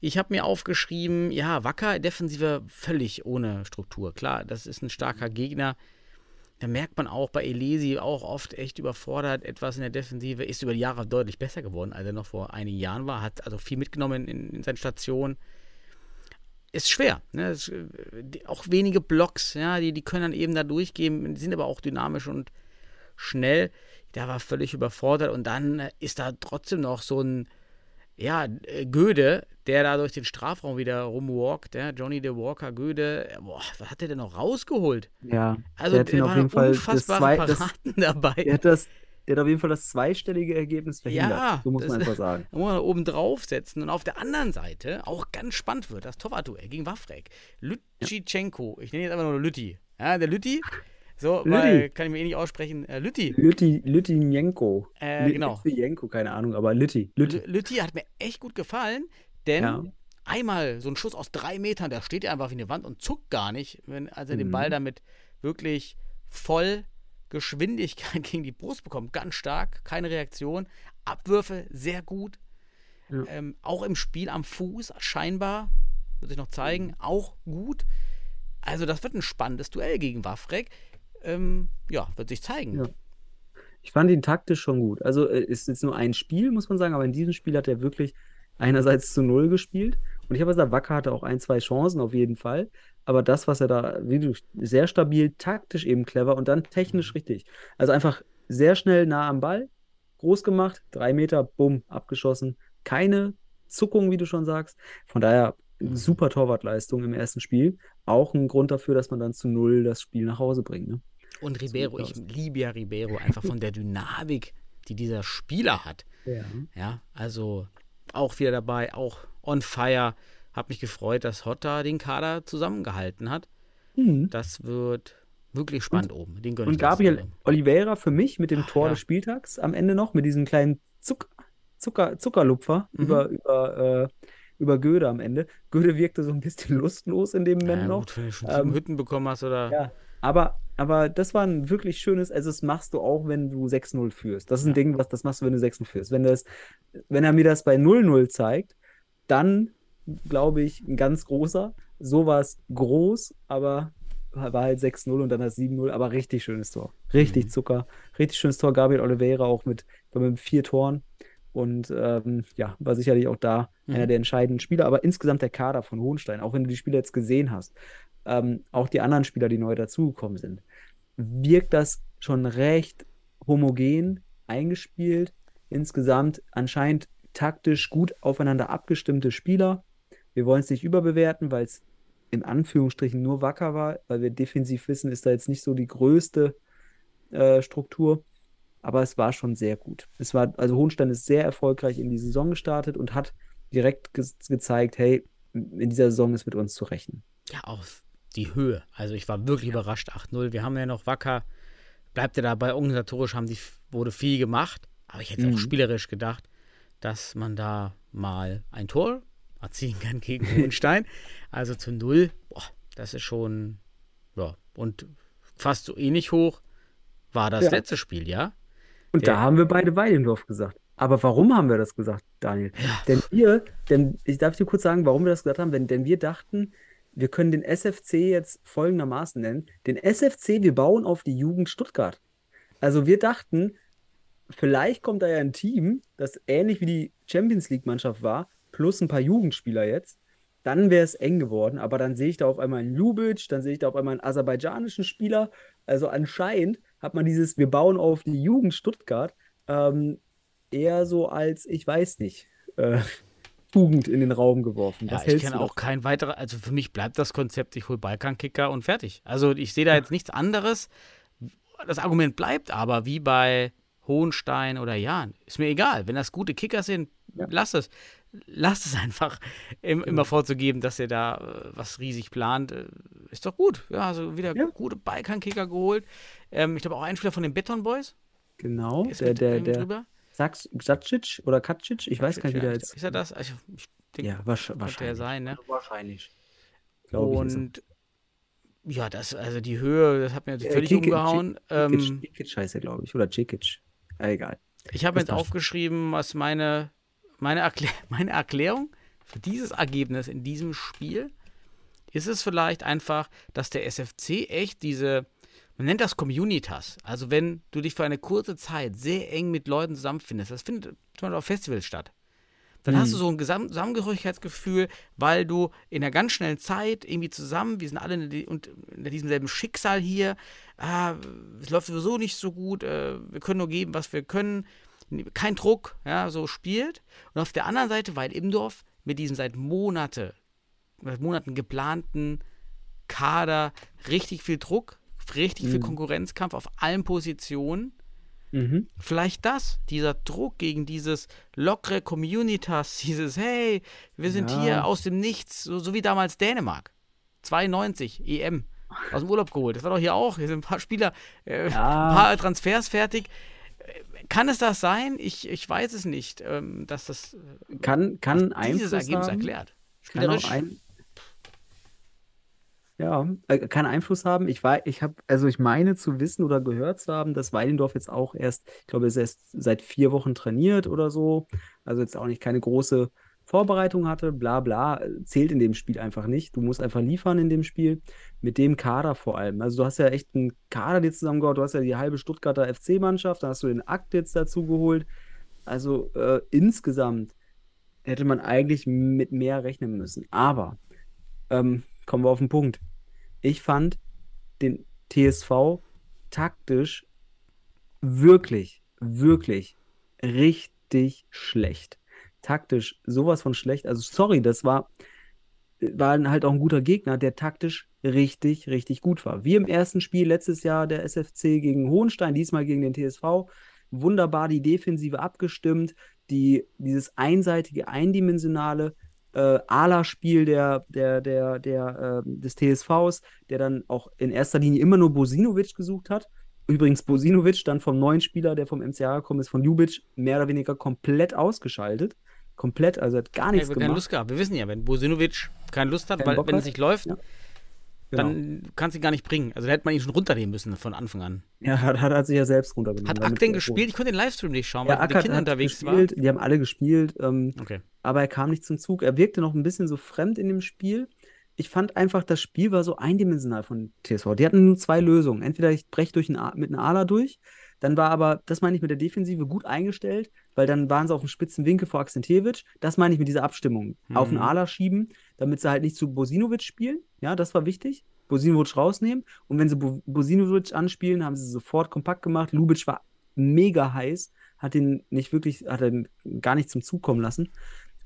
Ich habe mir aufgeschrieben, ja, Wacker, Defensive völlig ohne Struktur. Klar, das ist ein starker Gegner. Da merkt man auch bei Elesi auch oft echt überfordert, etwas in der Defensive. Ist über die Jahre deutlich besser geworden, als er noch vor einigen Jahren war. Hat also viel mitgenommen in, in seinen Stationen. Ist schwer. Ne? Ist, äh, auch wenige Blocks, ja, die, die können dann eben da durchgehen, sind aber auch dynamisch und schnell. Der war völlig überfordert und dann äh, ist da trotzdem noch so ein, ja, äh, Göde, der da durch den Strafraum wieder rumwalkt, ja, Johnny the Walker Göde, boah, was hat der denn noch rausgeholt? Ja, Also der hat der ihn auf jeden Fall das zwei, das, Paraden <laughs> dabei. der hat das, der hat auf jeden Fall das zweistellige Ergebnis verhindert. Ja, so muss das- man einfach sagen. Da <laughs> muss man oben draufsetzen. Und auf der anderen Seite, auch ganz spannend wird, das Torwartduell gegen Wafrek. Lütschitschenko, ich nenne jetzt einfach nur Lütti. Ja, der Lütti, so, Lütti. weil, kann ich mir eh nicht aussprechen, äh, Lütti. Lütti, Lüttinjenko. Äh, genau. Lütjenko, keine Ahnung, aber Lütti. Lütti. Lü- Lütti hat mir echt gut gefallen, denn Ja. einmal so ein Schuss aus drei Metern, der steht ja einfach wie eine Wand und zuckt gar nicht, wenn, als er den Mhm. Ball damit wirklich voll Geschwindigkeit <laughs> gegen die Brust bekommt. Ganz stark, keine Reaktion. Abwürfe sehr gut. Ja. Ähm, auch im Spiel am Fuß scheinbar, wird sich noch zeigen, auch gut. Also das wird ein spannendes Duell gegen Wafrek. Ähm, ja, wird sich zeigen. Ja. Ich fand ihn taktisch schon gut. Also äh, ist jetzt nur ein Spiel, muss man sagen, aber in diesem Spiel hat er wirklich einerseits zu null gespielt. Und ich habe gesagt, Wacker hatte auch ein, zwei Chancen auf jeden Fall. Aber das, was er da, wie du, sehr stabil, taktisch eben clever und dann technisch richtig. Also einfach sehr schnell nah am Ball, groß gemacht, drei Meter, bumm, abgeschossen. Keine Zuckung, wie du schon sagst. Von daher super Torwartleistung im ersten Spiel. Auch ein Grund dafür, dass man dann zu null das Spiel nach Hause bringt. Ne? Und Ribeiro, ich liebe ja Ribeiro, einfach von der Dynamik, die dieser Spieler hat. Ja. Ja, also auch wieder dabei, auch on fire. Hab mich gefreut, dass Hotta den Kader zusammengehalten hat. Mhm. Das wird wirklich spannend oben. Den Und Gabriel. Oliveira für mich mit dem Ach, Tor ja. des Spieltags am Ende noch, mit diesem kleinen Zuck Zucker Zuckerlupfer Mhm. über, über, äh, über Göde am Ende. Göde wirkte so ein bisschen <laughs> lustlos in dem Moment Ja, noch. gut, wenn du schon sieben Ähm, Hütten bekommen hast oder. Ja, aber, aber das war ein wirklich schönes, also das machst du auch, wenn du 6-0 führst. Das ist ein Ding, was das machst du, wenn du 6-0 führst. Wenn, das, wenn er mir das bei 0-0 zeigt, dann glaube ich, ein ganz großer. So war es groß, aber war halt 6-0 und dann das 7-0, aber richtig schönes Tor. Richtig Mhm. Zucker. Richtig schönes Tor. Gabriel Oliveira auch mit, mit vier Toren. Und ähm, ja, war sicherlich auch da Mhm. einer der entscheidenden Spieler. Aber insgesamt der Kader von Hohenstein, auch wenn du die Spieler jetzt gesehen hast, ähm, auch die anderen Spieler, die neu dazugekommen sind, wirkt das schon recht homogen eingespielt. Insgesamt anscheinend taktisch gut aufeinander abgestimmte Spieler. Wir wollen es nicht überbewerten, weil es in Anführungsstrichen nur wacker war, weil wir defensiv wissen, ist da jetzt nicht so die größte äh, Struktur. Aber es war schon sehr gut. Es war, also Hohenstein ist sehr erfolgreich in die Saison gestartet und hat direkt ge gezeigt, hey, in dieser Saison ist mit uns zu rechnen. Ja, auch die Höhe. Also ich war wirklich überrascht. 8-0. Wir haben ja noch Wacker. Bleibt ja dabei, organisatorisch haben die, wurde viel gemacht. Aber ich hätte Mhm. auch spielerisch gedacht, dass man da mal ein Tor erzielen kann <laughs> gegen Hohenstein. also zu null, boah, das ist schon, ja, und fast so ähnlich hoch war das Ja. letzte Spiel, ja? Und Der- da haben wir beide Weidendorf gesagt. Aber warum haben wir das gesagt, Daniel? Denn wir, denn ich darf dir kurz sagen, warum wir das gesagt haben, denn, denn wir dachten, wir können den SFC jetzt folgendermaßen nennen. Den SFC, wir bauen auf die Jugend Stuttgart. Also wir dachten, vielleicht kommt da ja ein Team, das ähnlich wie die Champions League-Mannschaft war, plus ein paar Jugendspieler jetzt. Dann wäre es eng geworden, aber dann sehe ich da auf einmal einen Ljubic, dann sehe ich da auf einmal einen aserbaidschanischen Spieler. Also anscheinend hat man dieses, wir bauen auf die Jugend Stuttgart, ähm, eher so als, ich weiß nicht, äh, Tugend in den Raum geworfen. Ja, Was ich hältst kenne auch kein weiterer, also für mich bleibt das Konzept, ich hole Balkankicker und fertig. Also ich sehe da jetzt nichts anderes. Das Argument bleibt aber, wie bei Hohenstein oder Jahn, ist mir egal. Wenn das gute Kicker sind, Ja. lass es. Lass es einfach im, immer vorzugeben, dass ihr da äh, was riesig plant. Äh, ist doch gut. Ja, also wieder Ja. gute Balkankicker geholt. Ähm, ich glaube auch ein Spieler von den Beton Boys. Genau, Ist der, der, der drüber. Sax- Sacic oder Kacic, ich weiß gar nicht, wie der Ja, jetzt. Ist er das? Also, ich denke, Ja, wahrsch- könnte er wahrscheinlich. sein, ne? Wahrscheinlich. Glaube ich. Und ja, das, also die Höhe, das hat mir Äh, völlig Kikic- umgehauen. Ähm, Kikic, Kikic heißt er, glaube ich. Oder Cikic. Egal. ich habe jetzt aufgeschrieben, was meine, meine, Erklär <laughs> meine Erklärung für dieses Ergebnis in diesem Spiel ist es vielleicht einfach, dass der SFC echt diese, man nennt das Communitas. Also wenn du dich für eine kurze Zeit sehr eng mit Leuten zusammenfindest, das findet zum Beispiel auf Festivals statt. Dann hast du so ein Zusammengehörigkeitsgefühl, weil du in einer ganz schnellen Zeit irgendwie zusammen, wir sind alle in, und in diesem selben Schicksal hier, ah, es läuft sowieso nicht so gut, äh, wir können nur geben, was wir können, kein Druck, ja, so spielt. Und auf der anderen Seite, weil Imdorf mit diesem seit Monate, seit Monaten geplanten Kader richtig viel Druck, richtig viel Konkurrenzkampf auf allen Positionen, Mhm. Vielleicht das, dieser Druck gegen dieses lockere Communitas, <laughs> dieses Hey, wir sind Ja. hier aus dem Nichts, so, so wie damals Dänemark. 92, EM, aus dem Urlaub geholt. Das war doch hier auch. Hier sind ein paar Spieler, äh, Ja. ein paar Transfers fertig. Kann es das sein? Ich, ich weiß es nicht, ähm, dass das äh, Kann, kann dieses Einfluss Ergebnis haben. erklärt. Kann auch ein, ja, äh, kann Einfluss haben. Ich war, ich habe, also ich meine zu wissen oder gehört zu haben, dass Weidendorf jetzt auch erst, ich glaube, er ist erst seit vier Wochen trainiert oder so. Also jetzt auch nicht keine große Vorbereitung hatte, bla bla, äh, zählt in dem Spiel einfach nicht. Du musst einfach liefern in dem Spiel, mit dem Kader vor allem. Also du hast ja echt einen Kader dir zusammengebaut, du hast ja die halbe Stuttgarter FC-Mannschaft, dann hast du den Akt jetzt dazu geholt. Also äh, insgesamt hätte man eigentlich mit mehr rechnen müssen. Aber ähm, kommen wir auf den Punkt. Ich fand den TSV taktisch wirklich, wirklich richtig schlecht. Taktisch sowas von schlecht. Also sorry, das war, war halt auch ein guter Gegner, der taktisch richtig, richtig gut war. Wie im ersten Spiel letztes Jahr der SFC gegen Hohenstein, diesmal gegen den TSV. Wunderbar die Defensive abgestimmt, die, dieses einseitige, eindimensionale äh, Ala-Spiel der, der, der, der, äh, des TSVs, der dann auch in erster Linie immer nur Bosinovic gesucht hat. Übrigens, Bosinovic dann vom neuen Spieler, der vom MCA gekommen ist, von Ljubic, mehr oder weniger komplett ausgeschaltet. Komplett, also hat gar Ja, nichts keine gemacht. Lust gehabt. Wir wissen ja, wenn Bosinovic keine Lust hat, Keinen weil Bock wenn es hat. nicht läuft, Ja. Genau. dann kannst du ihn gar nicht bringen. Also da hätte man ihn schon runternehmen müssen von Anfang an. Ja, hat, hat, hat sich ja selbst runtergenommen. Hat Ak denn gespielt? Ich konnte den Livestream nicht schauen, Ja, weil hat, Kindern hat unterwegs gespielt, die haben alle gespielt, ähm. Okay. Aber er kam nicht zum Zug. Er wirkte noch ein bisschen so fremd in dem Spiel. Ich fand einfach, das Spiel war so eindimensional von TSV. Die hatten nur zwei Lösungen. Entweder ich breche durch ein A mit einem Ala durch, dann war aber, das meine ich mit der Defensive, gut eingestellt, weil dann waren sie auf dem spitzen Winkel vor Akzentewitsch. Das meine ich mit dieser Abstimmung. Auf den Mhm. Ala schieben, damit sie halt nicht zu Bosinovic spielen. Ja, das war wichtig. Bosinovic rausnehmen. Und wenn sie Bo Bosinovic anspielen, haben sie sofort kompakt gemacht. Lubic war mega heiß, hat ihn nicht wirklich, hat er gar nicht zum Zug kommen lassen.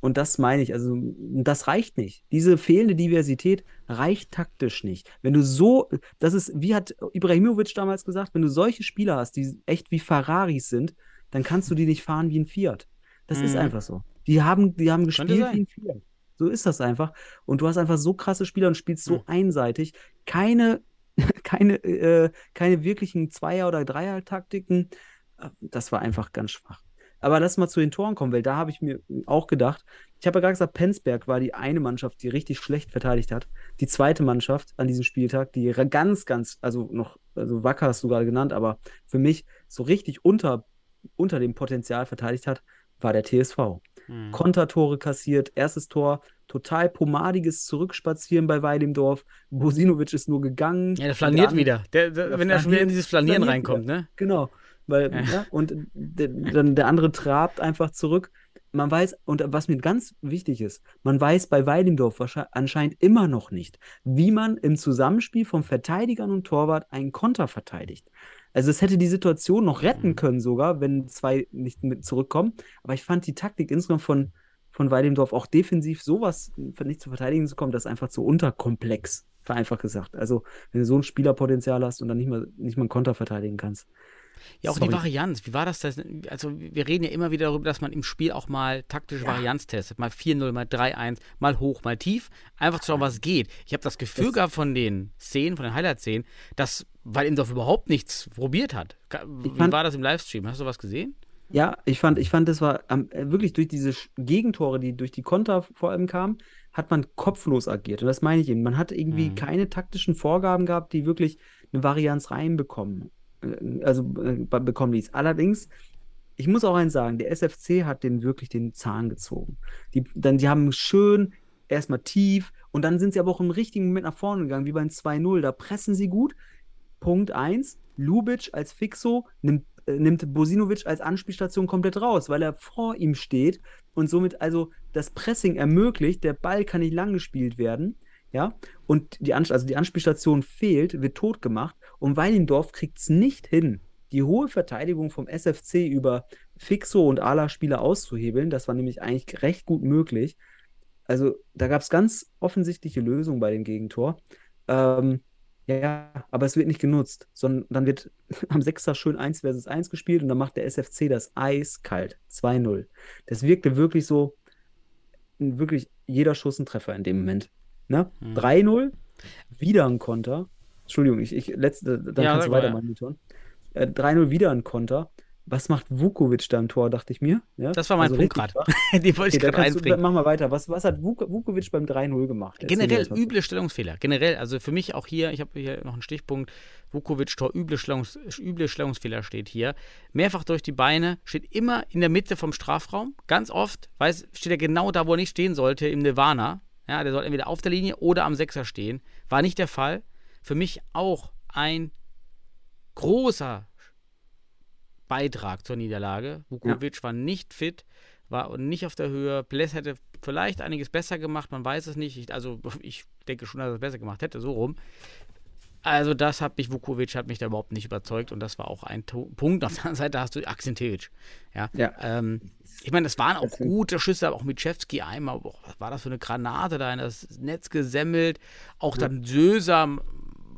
Und das meine ich, also das reicht nicht. Diese fehlende Diversität reicht taktisch nicht. Wenn du so, das ist, wie hat Ibrahimovic damals gesagt, wenn du solche Spieler hast, die echt wie Ferraris sind, dann kannst du die nicht fahren wie ein Fiat. Das ist Mhm. einfach so. Die haben, die haben gespielt wie ein Fiat. So ist das einfach. Und du hast einfach so krasse Spieler und spielst so Mhm. einseitig. Keine, <laughs> keine, äh, keine wirklichen Zweier- oder Dreier-Taktiken. Das war einfach ganz schwach. Aber lass mal zu den Toren kommen, weil da habe ich mir auch gedacht, ich habe ja gerade gesagt, Penzberg war die eine Mannschaft, die richtig schlecht verteidigt hat. Die zweite Mannschaft an diesem Spieltag, die ganz, ganz, also noch, also Wacker hast du gerade genannt, aber für mich so richtig unter, unter dem Potenzial verteidigt hat, war der TSV. Mhm. Kontertore kassiert, erstes Tor, total pomadiges Zurückspazieren bei Weidemdorf. Bosinovic ist nur gegangen. Ja, der flaniert wieder. Der, der, Der wenn er schon wieder in dieses Flanieren reinkommt, ne? Genau. Weil, Ja. ja. und der, dann der andere trabt einfach zurück. Man weiß, und was mir ganz wichtig ist, man weiß bei Weidendorf anscheinend immer noch nicht, wie man im Zusammenspiel von Verteidigern und Torwart einen Konter verteidigt. Also es hätte die Situation noch retten Mhm. können sogar, wenn zwei nicht mit zurückkommen. Aber ich fand die Taktik insgesamt von, von Weidendorf auch defensiv sowas nicht zu verteidigen zu kommen, das ist einfach zu unterkomplex, vereinfacht gesagt. Also wenn du so ein Spielerpotenzial hast und dann nicht mal, nicht mal einen Konter verteidigen kannst. Ja, auch Sorry. die Varianz. Wie war das? das? Also, wir reden ja immer wieder darüber, dass man im Spiel auch mal taktische Ja. Varianz testet. Mal 4-0, mal 3-1, mal hoch, mal tief. Einfach zu schauen, was geht. Ich habe das Gefühl Das- gehabt von den Szenen, von den Highlight-Szenen, dass Wallendorf überhaupt nichts probiert hat. Wie war das im Livestream? Hast du was gesehen? Ja, ich fand, ich fand, das war äh, wirklich durch diese Gegentore, die durch die Konter vor allem kamen, hat man kopflos agiert. Und das meine ich eben. Man hat irgendwie Mhm. keine taktischen Vorgaben gehabt, die wirklich eine Varianz reinbekommen, also äh, be- bekommen ließ. Allerdings, ich muss auch eins sagen, der SFC hat den wirklich den Zahn gezogen. Die, dann, die haben schön erstmal tief und dann sind sie aber auch im richtigen Moment nach vorne gegangen, wie beim 2-0. Da pressen sie gut. Punkt 1, Lubic als Fixo nimmt, äh, nimmt Bosinovic als Anspielstation komplett raus, weil er vor ihm steht und somit also das Pressing ermöglicht, der Ball kann nicht lang gespielt werden, ja, und die, An also die Anspielstation fehlt, wird tot gemacht und Weilendorf kriegt es nicht hin, die hohe Verteidigung vom SFC über Fixo und Ala-Spieler auszuhebeln, das war nämlich eigentlich recht gut möglich. Also da gab es ganz offensichtliche Lösungen bei dem Gegentor. Ähm, ja, aber es wird nicht genutzt, sondern dann wird <laughs> am Sechster schön 1 versus 1 gespielt und dann macht der SFC das eiskalt. 2-0. Das wirkte wirklich so, wirklich jeder Schuss ein Treffer in dem Moment. Ne? Mhm. 3-0, wieder ein Konter. Entschuldigung, ich, ich letzte, dann Ja, kannst du weiter ja. monitoren. Äh, 3-0 wieder ein Konter. was macht Vukovic da im Tor, dachte ich mir. Ja? Das war mein Also Punkt gerade. <laughs> Die wollte ich Okay, dann gerade kannst du, mach mal weiter. Was, was hat Vuk Vukovic beim 3-0 gemacht? Generell üble Stellungsfehler. Generell, also für mich auch hier, ich habe hier noch einen Stichpunkt, Vukovic Tor, üble, Stellungs, üble Stellungsfehler steht hier. Mehrfach durch die Beine, steht immer in der Mitte vom Strafraum. Ganz oft weiß, steht er genau da, wo er nicht stehen sollte, im Nirvana. Ja, der soll entweder auf der Linie oder am Sechser stehen. War nicht der Fall. Für mich auch ein großer Beitrag zur Niederlage. Vukovic war nicht fit, war nicht auf der Höhe. Bless hätte vielleicht einiges besser gemacht, man weiß es nicht. Ich, also ich denke schon, dass er es besser gemacht hätte, so rum. Also das hat mich, Vukovic hat mich da überhaupt nicht überzeugt und das war auch ein to Punkt. Auf der anderen Seite hast du Akzentevic. Ja. Ja. Ähm, ich meine, es waren auch gute Schüsse, aber auch Mitschewski einmal, boah, was war das für eine Granate da in das Netz gesemmelt. Auch dann Söser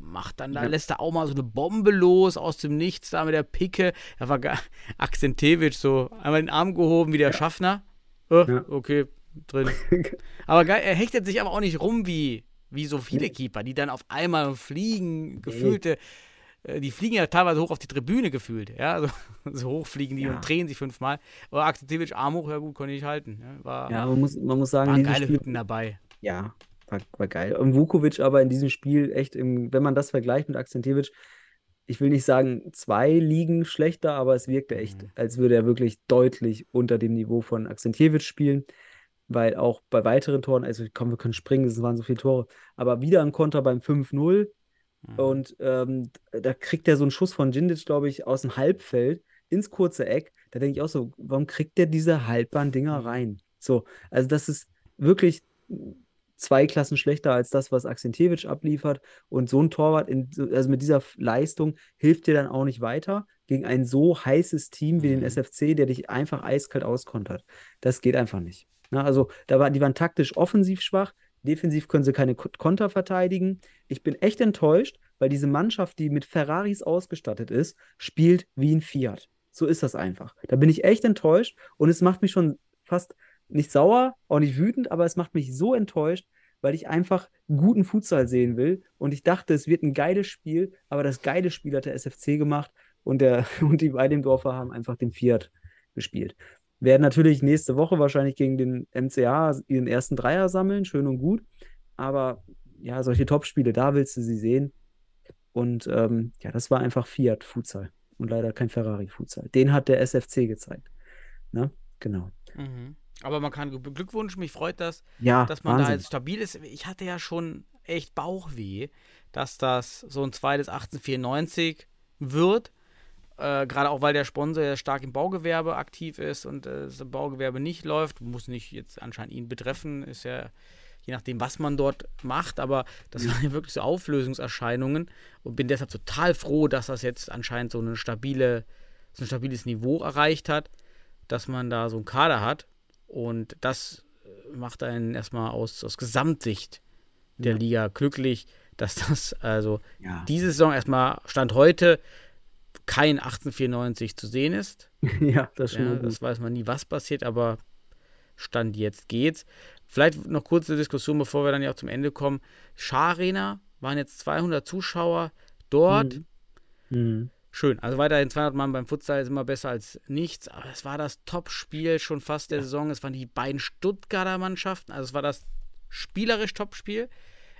macht dann, da Ja. lässt er auch mal so eine Bombe los aus dem Nichts da mit der Picke. Da war <laughs> Akzentevic so einmal den Arm gehoben wie der Schaffner. Äh, Ja. Okay, drin. <laughs> Aber geil, er hechtet sich aber auch nicht rum wie, wie so viele. Keeper, die dann auf einmal fliegen, gefühlte, äh, die fliegen ja teilweise hoch auf die Tribüne gefühlt, ja, <laughs> so, so hoch fliegen die Ja. und drehen sich fünfmal. Aber Akzentevic Arm hoch, ja gut, konnte ich nicht halten. Ja, war, Ja, man muss, man muss sagen, waren geile Hütten dabei. ja, war, war geil. Und Vukovic aber in diesem Spiel echt, im, wenn man das vergleicht mit Akzentevic, ich will nicht sagen, zwei liegen schlechter, aber es wirkte echt, Mhm. als würde er wirklich deutlich unter dem Niveau von Akzentevic spielen. Weil auch bei weiteren Toren, also komm, wir können springen, es waren so viele Tore, aber wieder ein Konter beim 5-0 Mhm. und ähm, da kriegt er so einen Schuss von Djindjic, glaube ich, aus dem Halbfeld ins kurze Eck. Da denke ich auch so, warum kriegt der diese Halbbahn-Dinger Mhm. rein? So, also das ist wirklich zwei Klassen schlechter als das, was Akzentjevic abliefert. Und so ein Torwart, in, so- also mit dieser Leistung, hilft dir dann auch nicht weiter gegen ein so heißes Team wie den Mhm. SFC, der dich einfach eiskalt auskontert. Das geht einfach nicht. Na, also, da war, die waren taktisch offensiv schwach. Defensiv können sie keine Ko- Konter verteidigen. Ich bin echt enttäuscht, weil diese Mannschaft, die mit Ferraris ausgestattet ist, spielt wie ein Fiat. So ist das einfach. Da bin ich echt enttäuscht und es macht mich schon fast nicht sauer, auch nicht wütend, aber es macht mich so enttäuscht, weil ich einfach guten Futsal sehen will und ich dachte, es wird ein geiles Spiel, aber das geile Spiel hat der SFC gemacht und, der, <laughs> und die Weidemdorfer haben einfach den Fiat gespielt. Werden natürlich nächste Woche wahrscheinlich gegen den MCA ihren ersten Dreier sammeln, schön und gut, aber ja, solche Topspiele, da willst du sie sehen und ähm, ja, das war einfach Fiat Futsal und leider kein Ferrari Futsal. Den hat der SFC gezeigt. Ne? Genau. Mhm. Aber man kann Glückwunsch, mich freut das, Ja, dass man da Wahnsinn. jetzt stabil ist. Ich hatte ja schon echt Bauchweh, dass das so ein zweites 1894 wird. Äh, Gerade auch, weil der Sponsor ja stark im Baugewerbe aktiv ist und äh, das Baugewerbe nicht läuft. Muss nicht jetzt anscheinend ihn betreffen, ist ja je nachdem, was man dort macht, aber das waren ja wirklich so Auflösungserscheinungen und bin deshalb total froh, dass das jetzt anscheinend so eine stabile, so ein stabiles Niveau erreicht hat, dass man da so einen Kader hat und das äh, macht einen erstmal aus, aus Gesamtsicht der Ja. Liga glücklich, dass das also Ja. diese Saison erstmal Stand heute kein 1894 zu sehen ist. <laughs> ja, das schon Ja, das weiß man nie, was passiert, aber Stand jetzt geht's. Vielleicht noch kurze Diskussion, bevor wir dann ja auch zum Ende kommen. Scharena waren jetzt 200 Zuschauer dort. Mhm. Schön. Also weiterhin 200 Mann beim Futsal ist immer besser als nichts. Aber es war das Top-Spiel schon fast der Saison. Es waren die beiden Stuttgarter Mannschaften. Also es war das spielerisch Top-Spiel.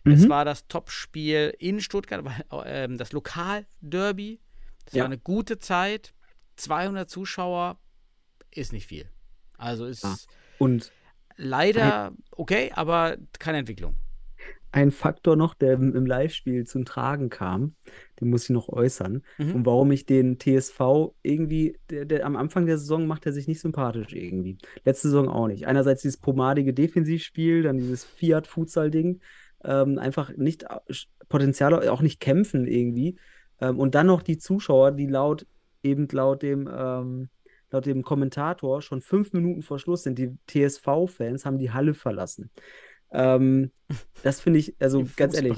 Es Mhm. war das Top-Spiel in Stuttgart, ähm, das Lokal-Derby. Es Ja. war eine gute Zeit. 200 Zuschauer ist nicht viel. Also ist Ja. Und leider okay, aber keine Entwicklung. ein Faktor noch, der im Live-Spiel zum Tragen kam, den muss ich noch äußern. Mhm. Und warum ich den TSV irgendwie, der, der, am Anfang der Saison macht er sich nicht sympathisch irgendwie. Letzte Saison auch nicht. Einerseits dieses pomadige Defensivspiel, dann dieses Fiat-Futsal-Ding, ähm, einfach nicht Potenzial, auch nicht kämpfen irgendwie. Ähm, und dann noch die Zuschauer, die laut, eben laut dem, ähm, laut dem Kommentator schon fünf Minuten vor Schluss sind. Die TSV-Fans haben die Halle verlassen. Ähm, das finde ich, also ganz ehrlich.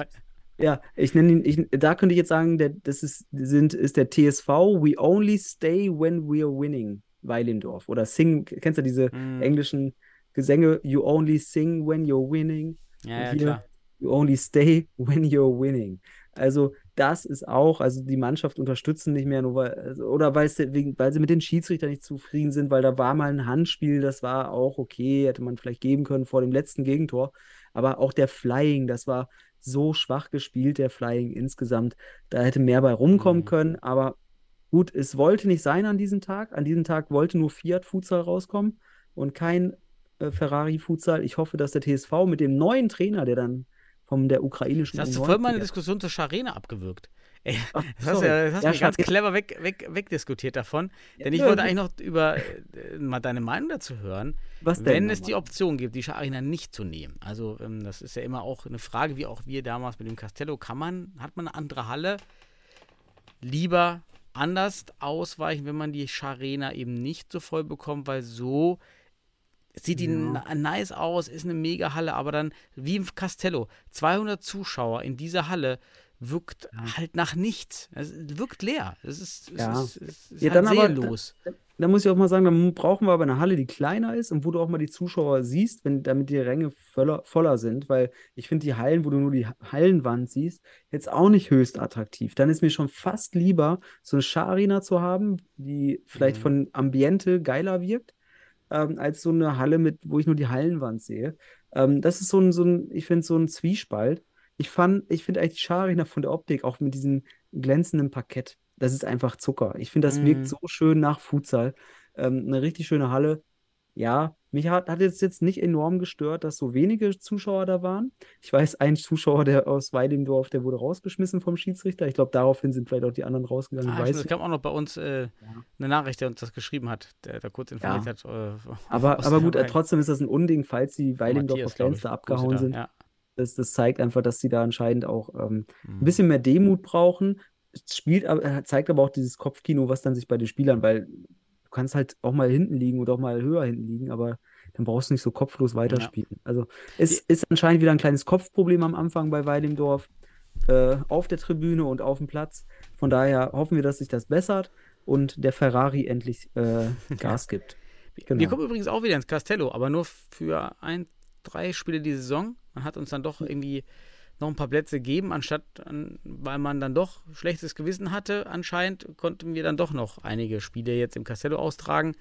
Ja, ich nenne ihn, ich, da könnte ich jetzt sagen, der, das ist, sind, ist der TSV We Only Stay When We're Winning, Weilendorf. Oder Sing, kennst du diese Mhm. englischen Gesänge? You only sing when you're winning. Ja, ja, hier- klar. You only stay when you're winning. Also, das ist auch, also die Mannschaft unterstützen nicht mehr, nur weil, also, oder weil, wegen, weil sie mit den Schiedsrichtern nicht zufrieden sind, weil da war mal ein Handspiel, das war auch okay, hätte man vielleicht geben können vor dem letzten Gegentor. Aber auch der Flying, das war so schwach gespielt, der Flying insgesamt. Da hätte mehr bei rumkommen Mhm. können, aber gut, es wollte nicht sein an diesem Tag. An diesem Tag wollte nur Fiat Futsal rauskommen und kein äh, Ferrari Futsal. Ich hoffe, dass der TSV mit dem neuen Trainer, der dann von der ukrainischen Jetzt hast du U19 voll meine Diskussion zur Scharena abgewürgt. Ey, <laughs> Ach, das hast, ja, das hast Ja, mich ganz clever weg, weg, wegdiskutiert davon. Denn ich Ja, wollte ja. eigentlich noch über äh, mal deine Meinung dazu hören. Was denn Wenn es die? Option gibt, die Scharena nicht zu nehmen. Also ähm, das ist ja immer auch eine Frage, wie auch wir damals mit dem Castello, kann man, hat man eine andere Halle lieber anders ausweichen, wenn man die Scharena eben nicht so voll bekommt, weil so sieht die nice aus, ist eine mega Halle, aber dann wie im Castello, 200 Zuschauer in dieser Halle wirkt halt nach nichts. Es wirkt leer. Es ist, es Ja. ist, es ist Ja, halt dann aber- seelenlos. Da muss ich auch mal sagen, dann brauchen wir aber eine Halle, die kleiner ist und wo du auch mal die Zuschauer siehst, wenn, damit die Ränge voller, voller sind, weil ich finde die Hallen, wo du nur die Ha- Hallenwand siehst, jetzt auch nicht höchst attraktiv. Dann ist mir schon fast lieber, so eine Scharina zu haben, die vielleicht Mhm. von Ambiente geiler wirkt, ähm, als so eine Halle mit, wo ich nur die Hallenwand sehe. Ähm, das ist so ein, so ein, ich finde so ein Zwiespalt. Ich fand, ich finde eigentlich Scharina von der Optik, auch mit diesem glänzenden Parkett, das ist einfach Zucker. Ich finde, das Mhm. wirkt so schön nach Futsal. Ähm, eine richtig schöne Halle. Ja, mich hat, hat jetzt, jetzt nicht enorm gestört, dass so wenige Zuschauer da waren. Ich weiß, ein Zuschauer, der aus Weidemdorf, der wurde rausgeschmissen vom Schiedsrichter. Ich glaube, daraufhin sind vielleicht auch die anderen rausgegangen. Ah, weiß es kam auch noch bei uns äh, eine Nachricht, der uns das geschrieben hat, der da kurz informiert Ja. hat. Äh, <laughs> Aber, aus aber gut, äh, trotzdem ist das ein Unding, falls die Fans ich. da abgehauen sind. Ja. Das, das zeigt einfach, dass sie da anscheinend auch ähm, Mhm. ein bisschen mehr Demut brauchen. Es spielt, äh, zeigt aber auch dieses Kopfkino, was dann sich bei den Spielern, weil du kannst halt auch mal hinten liegen oder auch mal höher hinten liegen, aber dann brauchst du nicht so kopflos weiterspielen. Also es ist anscheinend wieder ein kleines Kopfproblem am Anfang bei Weidemdorf äh, auf der Tribüne und auf dem Platz. Von daher hoffen wir, dass sich das bessert und der Ferrari endlich äh, <laughs> Gas gibt. Genau. Wir kommen übrigens auch wieder ins Castello, aber nur für ein, drei Spiele die Saison. Man hat uns dann doch irgendwie noch ein paar Plätze gegeben, anstatt, an, weil man dann doch schlechtes Gewissen hatte, anscheinend konnten wir dann doch noch einige Spiele jetzt im Castello austragen.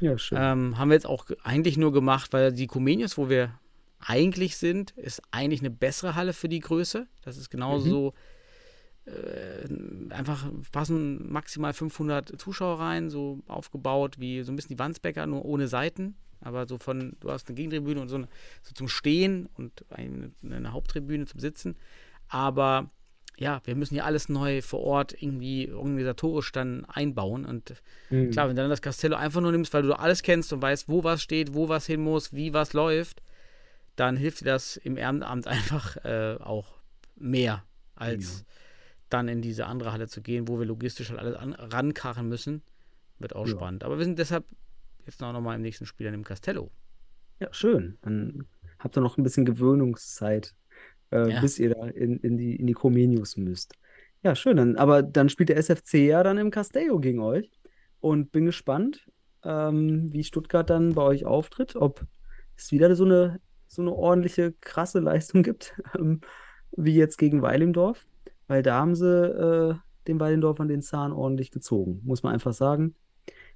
Ja, schön. Ähm, haben wir jetzt auch ge- eigentlich nur gemacht, weil die Comenius, wo wir eigentlich sind, ist eigentlich eine bessere Halle für die Größe. Das ist genauso äh, einfach passen maximal 500 Zuschauer rein, so aufgebaut wie so ein bisschen die Wandsbecker, nur ohne Seiten. Aber so von, du hast eine Gegentribüne und so, eine, so zum Stehen und eine, eine Haupttribüne zum Sitzen. Aber ja, wir müssen ja alles neu vor Ort irgendwie organisatorisch dann einbauen. Und Mhm. Klar, wenn du dann das Castello einfach nur nimmst, weil du alles kennst und weißt, wo was steht, wo was hin muss, wie was läuft, dann hilft dir das im Ehrenamt <laughs> einfach äh, auch mehr, als dann in diese andere Halle zu gehen, wo wir logistisch halt alles an, rankarren müssen. Wird auch Ja. spannend. Aber wir sind deshalb jetzt noch mal im nächsten Spiel dann im Castello. Ja, schön. Dann habt ihr noch ein bisschen Gewöhnungszeit, äh, Ja. bis ihr da in, in die, in die Comenius müsst. Ja, schön. Dann, aber dann spielt der SFC ja dann im Castello gegen euch. Und bin gespannt, ähm, wie Stuttgart dann bei euch auftritt. Ob es wieder so eine, so eine ordentliche, krasse <laughs> Leistung gibt, ähm, wie jetzt gegen Weilimdorf. Weil da haben sie äh, den Weilimdorfern den Zahn ordentlich gezogen, muss man einfach sagen.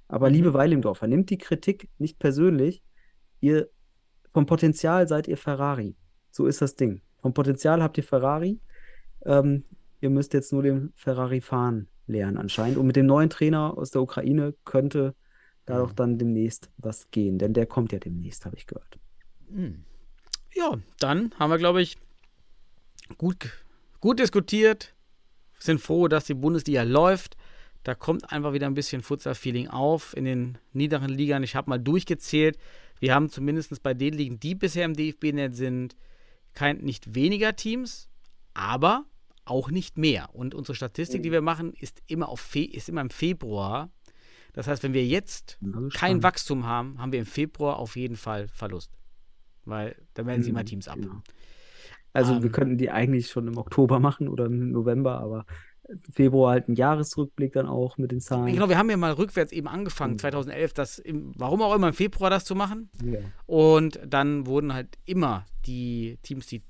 Aber liebe Weilimdorfer, nehmt die Kritik nicht persönlich. Ihr vom Potenzial seid ihr Ferrari. So ist das Ding. Vom Potenzial habt ihr Ferrari. Ähm, ihr müsst jetzt nur den Ferrari fahren lernen anscheinend. Und mit dem neuen Trainer aus der Ukraine könnte da doch dann demnächst was gehen. Denn der kommt ja demnächst, habe ich gehört. Ja, dann haben wir, glaube ich, gut, gut diskutiert. Sind froh, dass die Bundesliga läuft. Da kommt einfach wieder ein bisschen Futsal-Feeling auf in den niederen Ligern. Ich habe mal durchgezählt. Wir haben zumindest bei den Ligen, die bisher im DFB-Net sind, kein, nicht weniger Teams, aber auch nicht mehr. Und unsere Statistik, die wir machen, ist immer, auf Fe ist immer im Februar. Das heißt, wenn wir jetzt kein. Wachstum haben, haben wir im Februar auf jeden Fall Verlust. Weil da sich Mhm, immer Teams ab. genau. Also wir Ähm. könnten die eigentlich schon im Oktober machen oder im November, aber Februar halt ein Jahresrückblick dann auch mit den Zahlen. Genau, wir haben ja mal rückwärts eben angefangen, Mhm. 2011, das im, warum auch immer im Februar das zu machen. Ja. Und dann wurden halt immer die Teams, die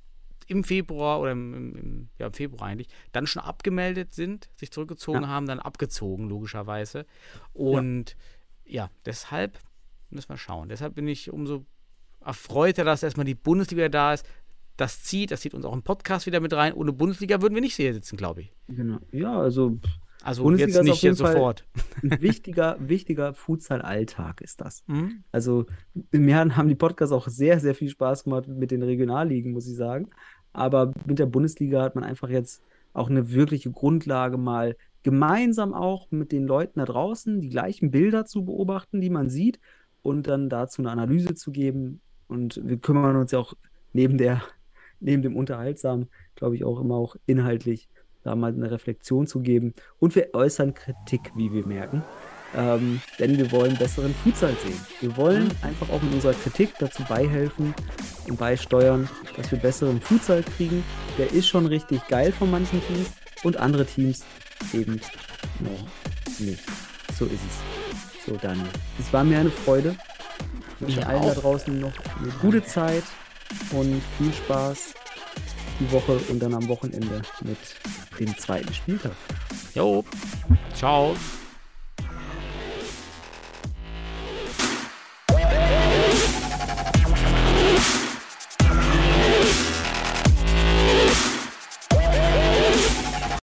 im Februar oder im, im, ja, im Februar eigentlich, dann schon abgemeldet sind, sich zurückgezogen Ja. haben, dann abgezogen, logischerweise. Und ja. deshalb müssen wir schauen. Deshalb bin ich umso erfreuter, dass erstmal die Bundesliga da ist. Das zieht, das zieht uns auch im Podcast wieder mit rein. Ohne Bundesliga würden wir nicht hier sitzen, glaube ich. Genau. Ja, also Also Bundesliga jetzt nicht jetzt Fall- sofort. ein wichtiger, wichtiger Futsal-Alltag ist das. Mhm. Also mir haben die Podcasts auch sehr, sehr viel Spaß gemacht mit den Regionalligen, muss ich sagen. Aber mit der Bundesliga hat man einfach jetzt auch eine wirkliche Grundlage, mal gemeinsam auch mit den Leuten da draußen die gleichen Bilder zu beobachten, die man sieht, und dann dazu eine Analyse zu geben. Und wir kümmern uns ja auch neben der, neben dem Unterhaltsamen, glaube ich, auch immer auch inhaltlich da mal eine Reflexion zu geben. Und wir äußern Kritik, wie wir merken. Ähm, denn wir wollen besseren Futsal sehen. Wir wollen einfach auch mit unserer Kritik dazu beihelfen und beisteuern, dass wir besseren Futsal kriegen. Der ist schon richtig geil von manchen Teams und andere Teams eben noch nicht. So ist es. So, Daniel. Es war mir eine Freude. Ich wünsche allen da auch. draußen noch eine gute Zeit und viel Spaß die Woche und dann am Wochenende mit dem zweiten Spieltag. Jo. Ciao.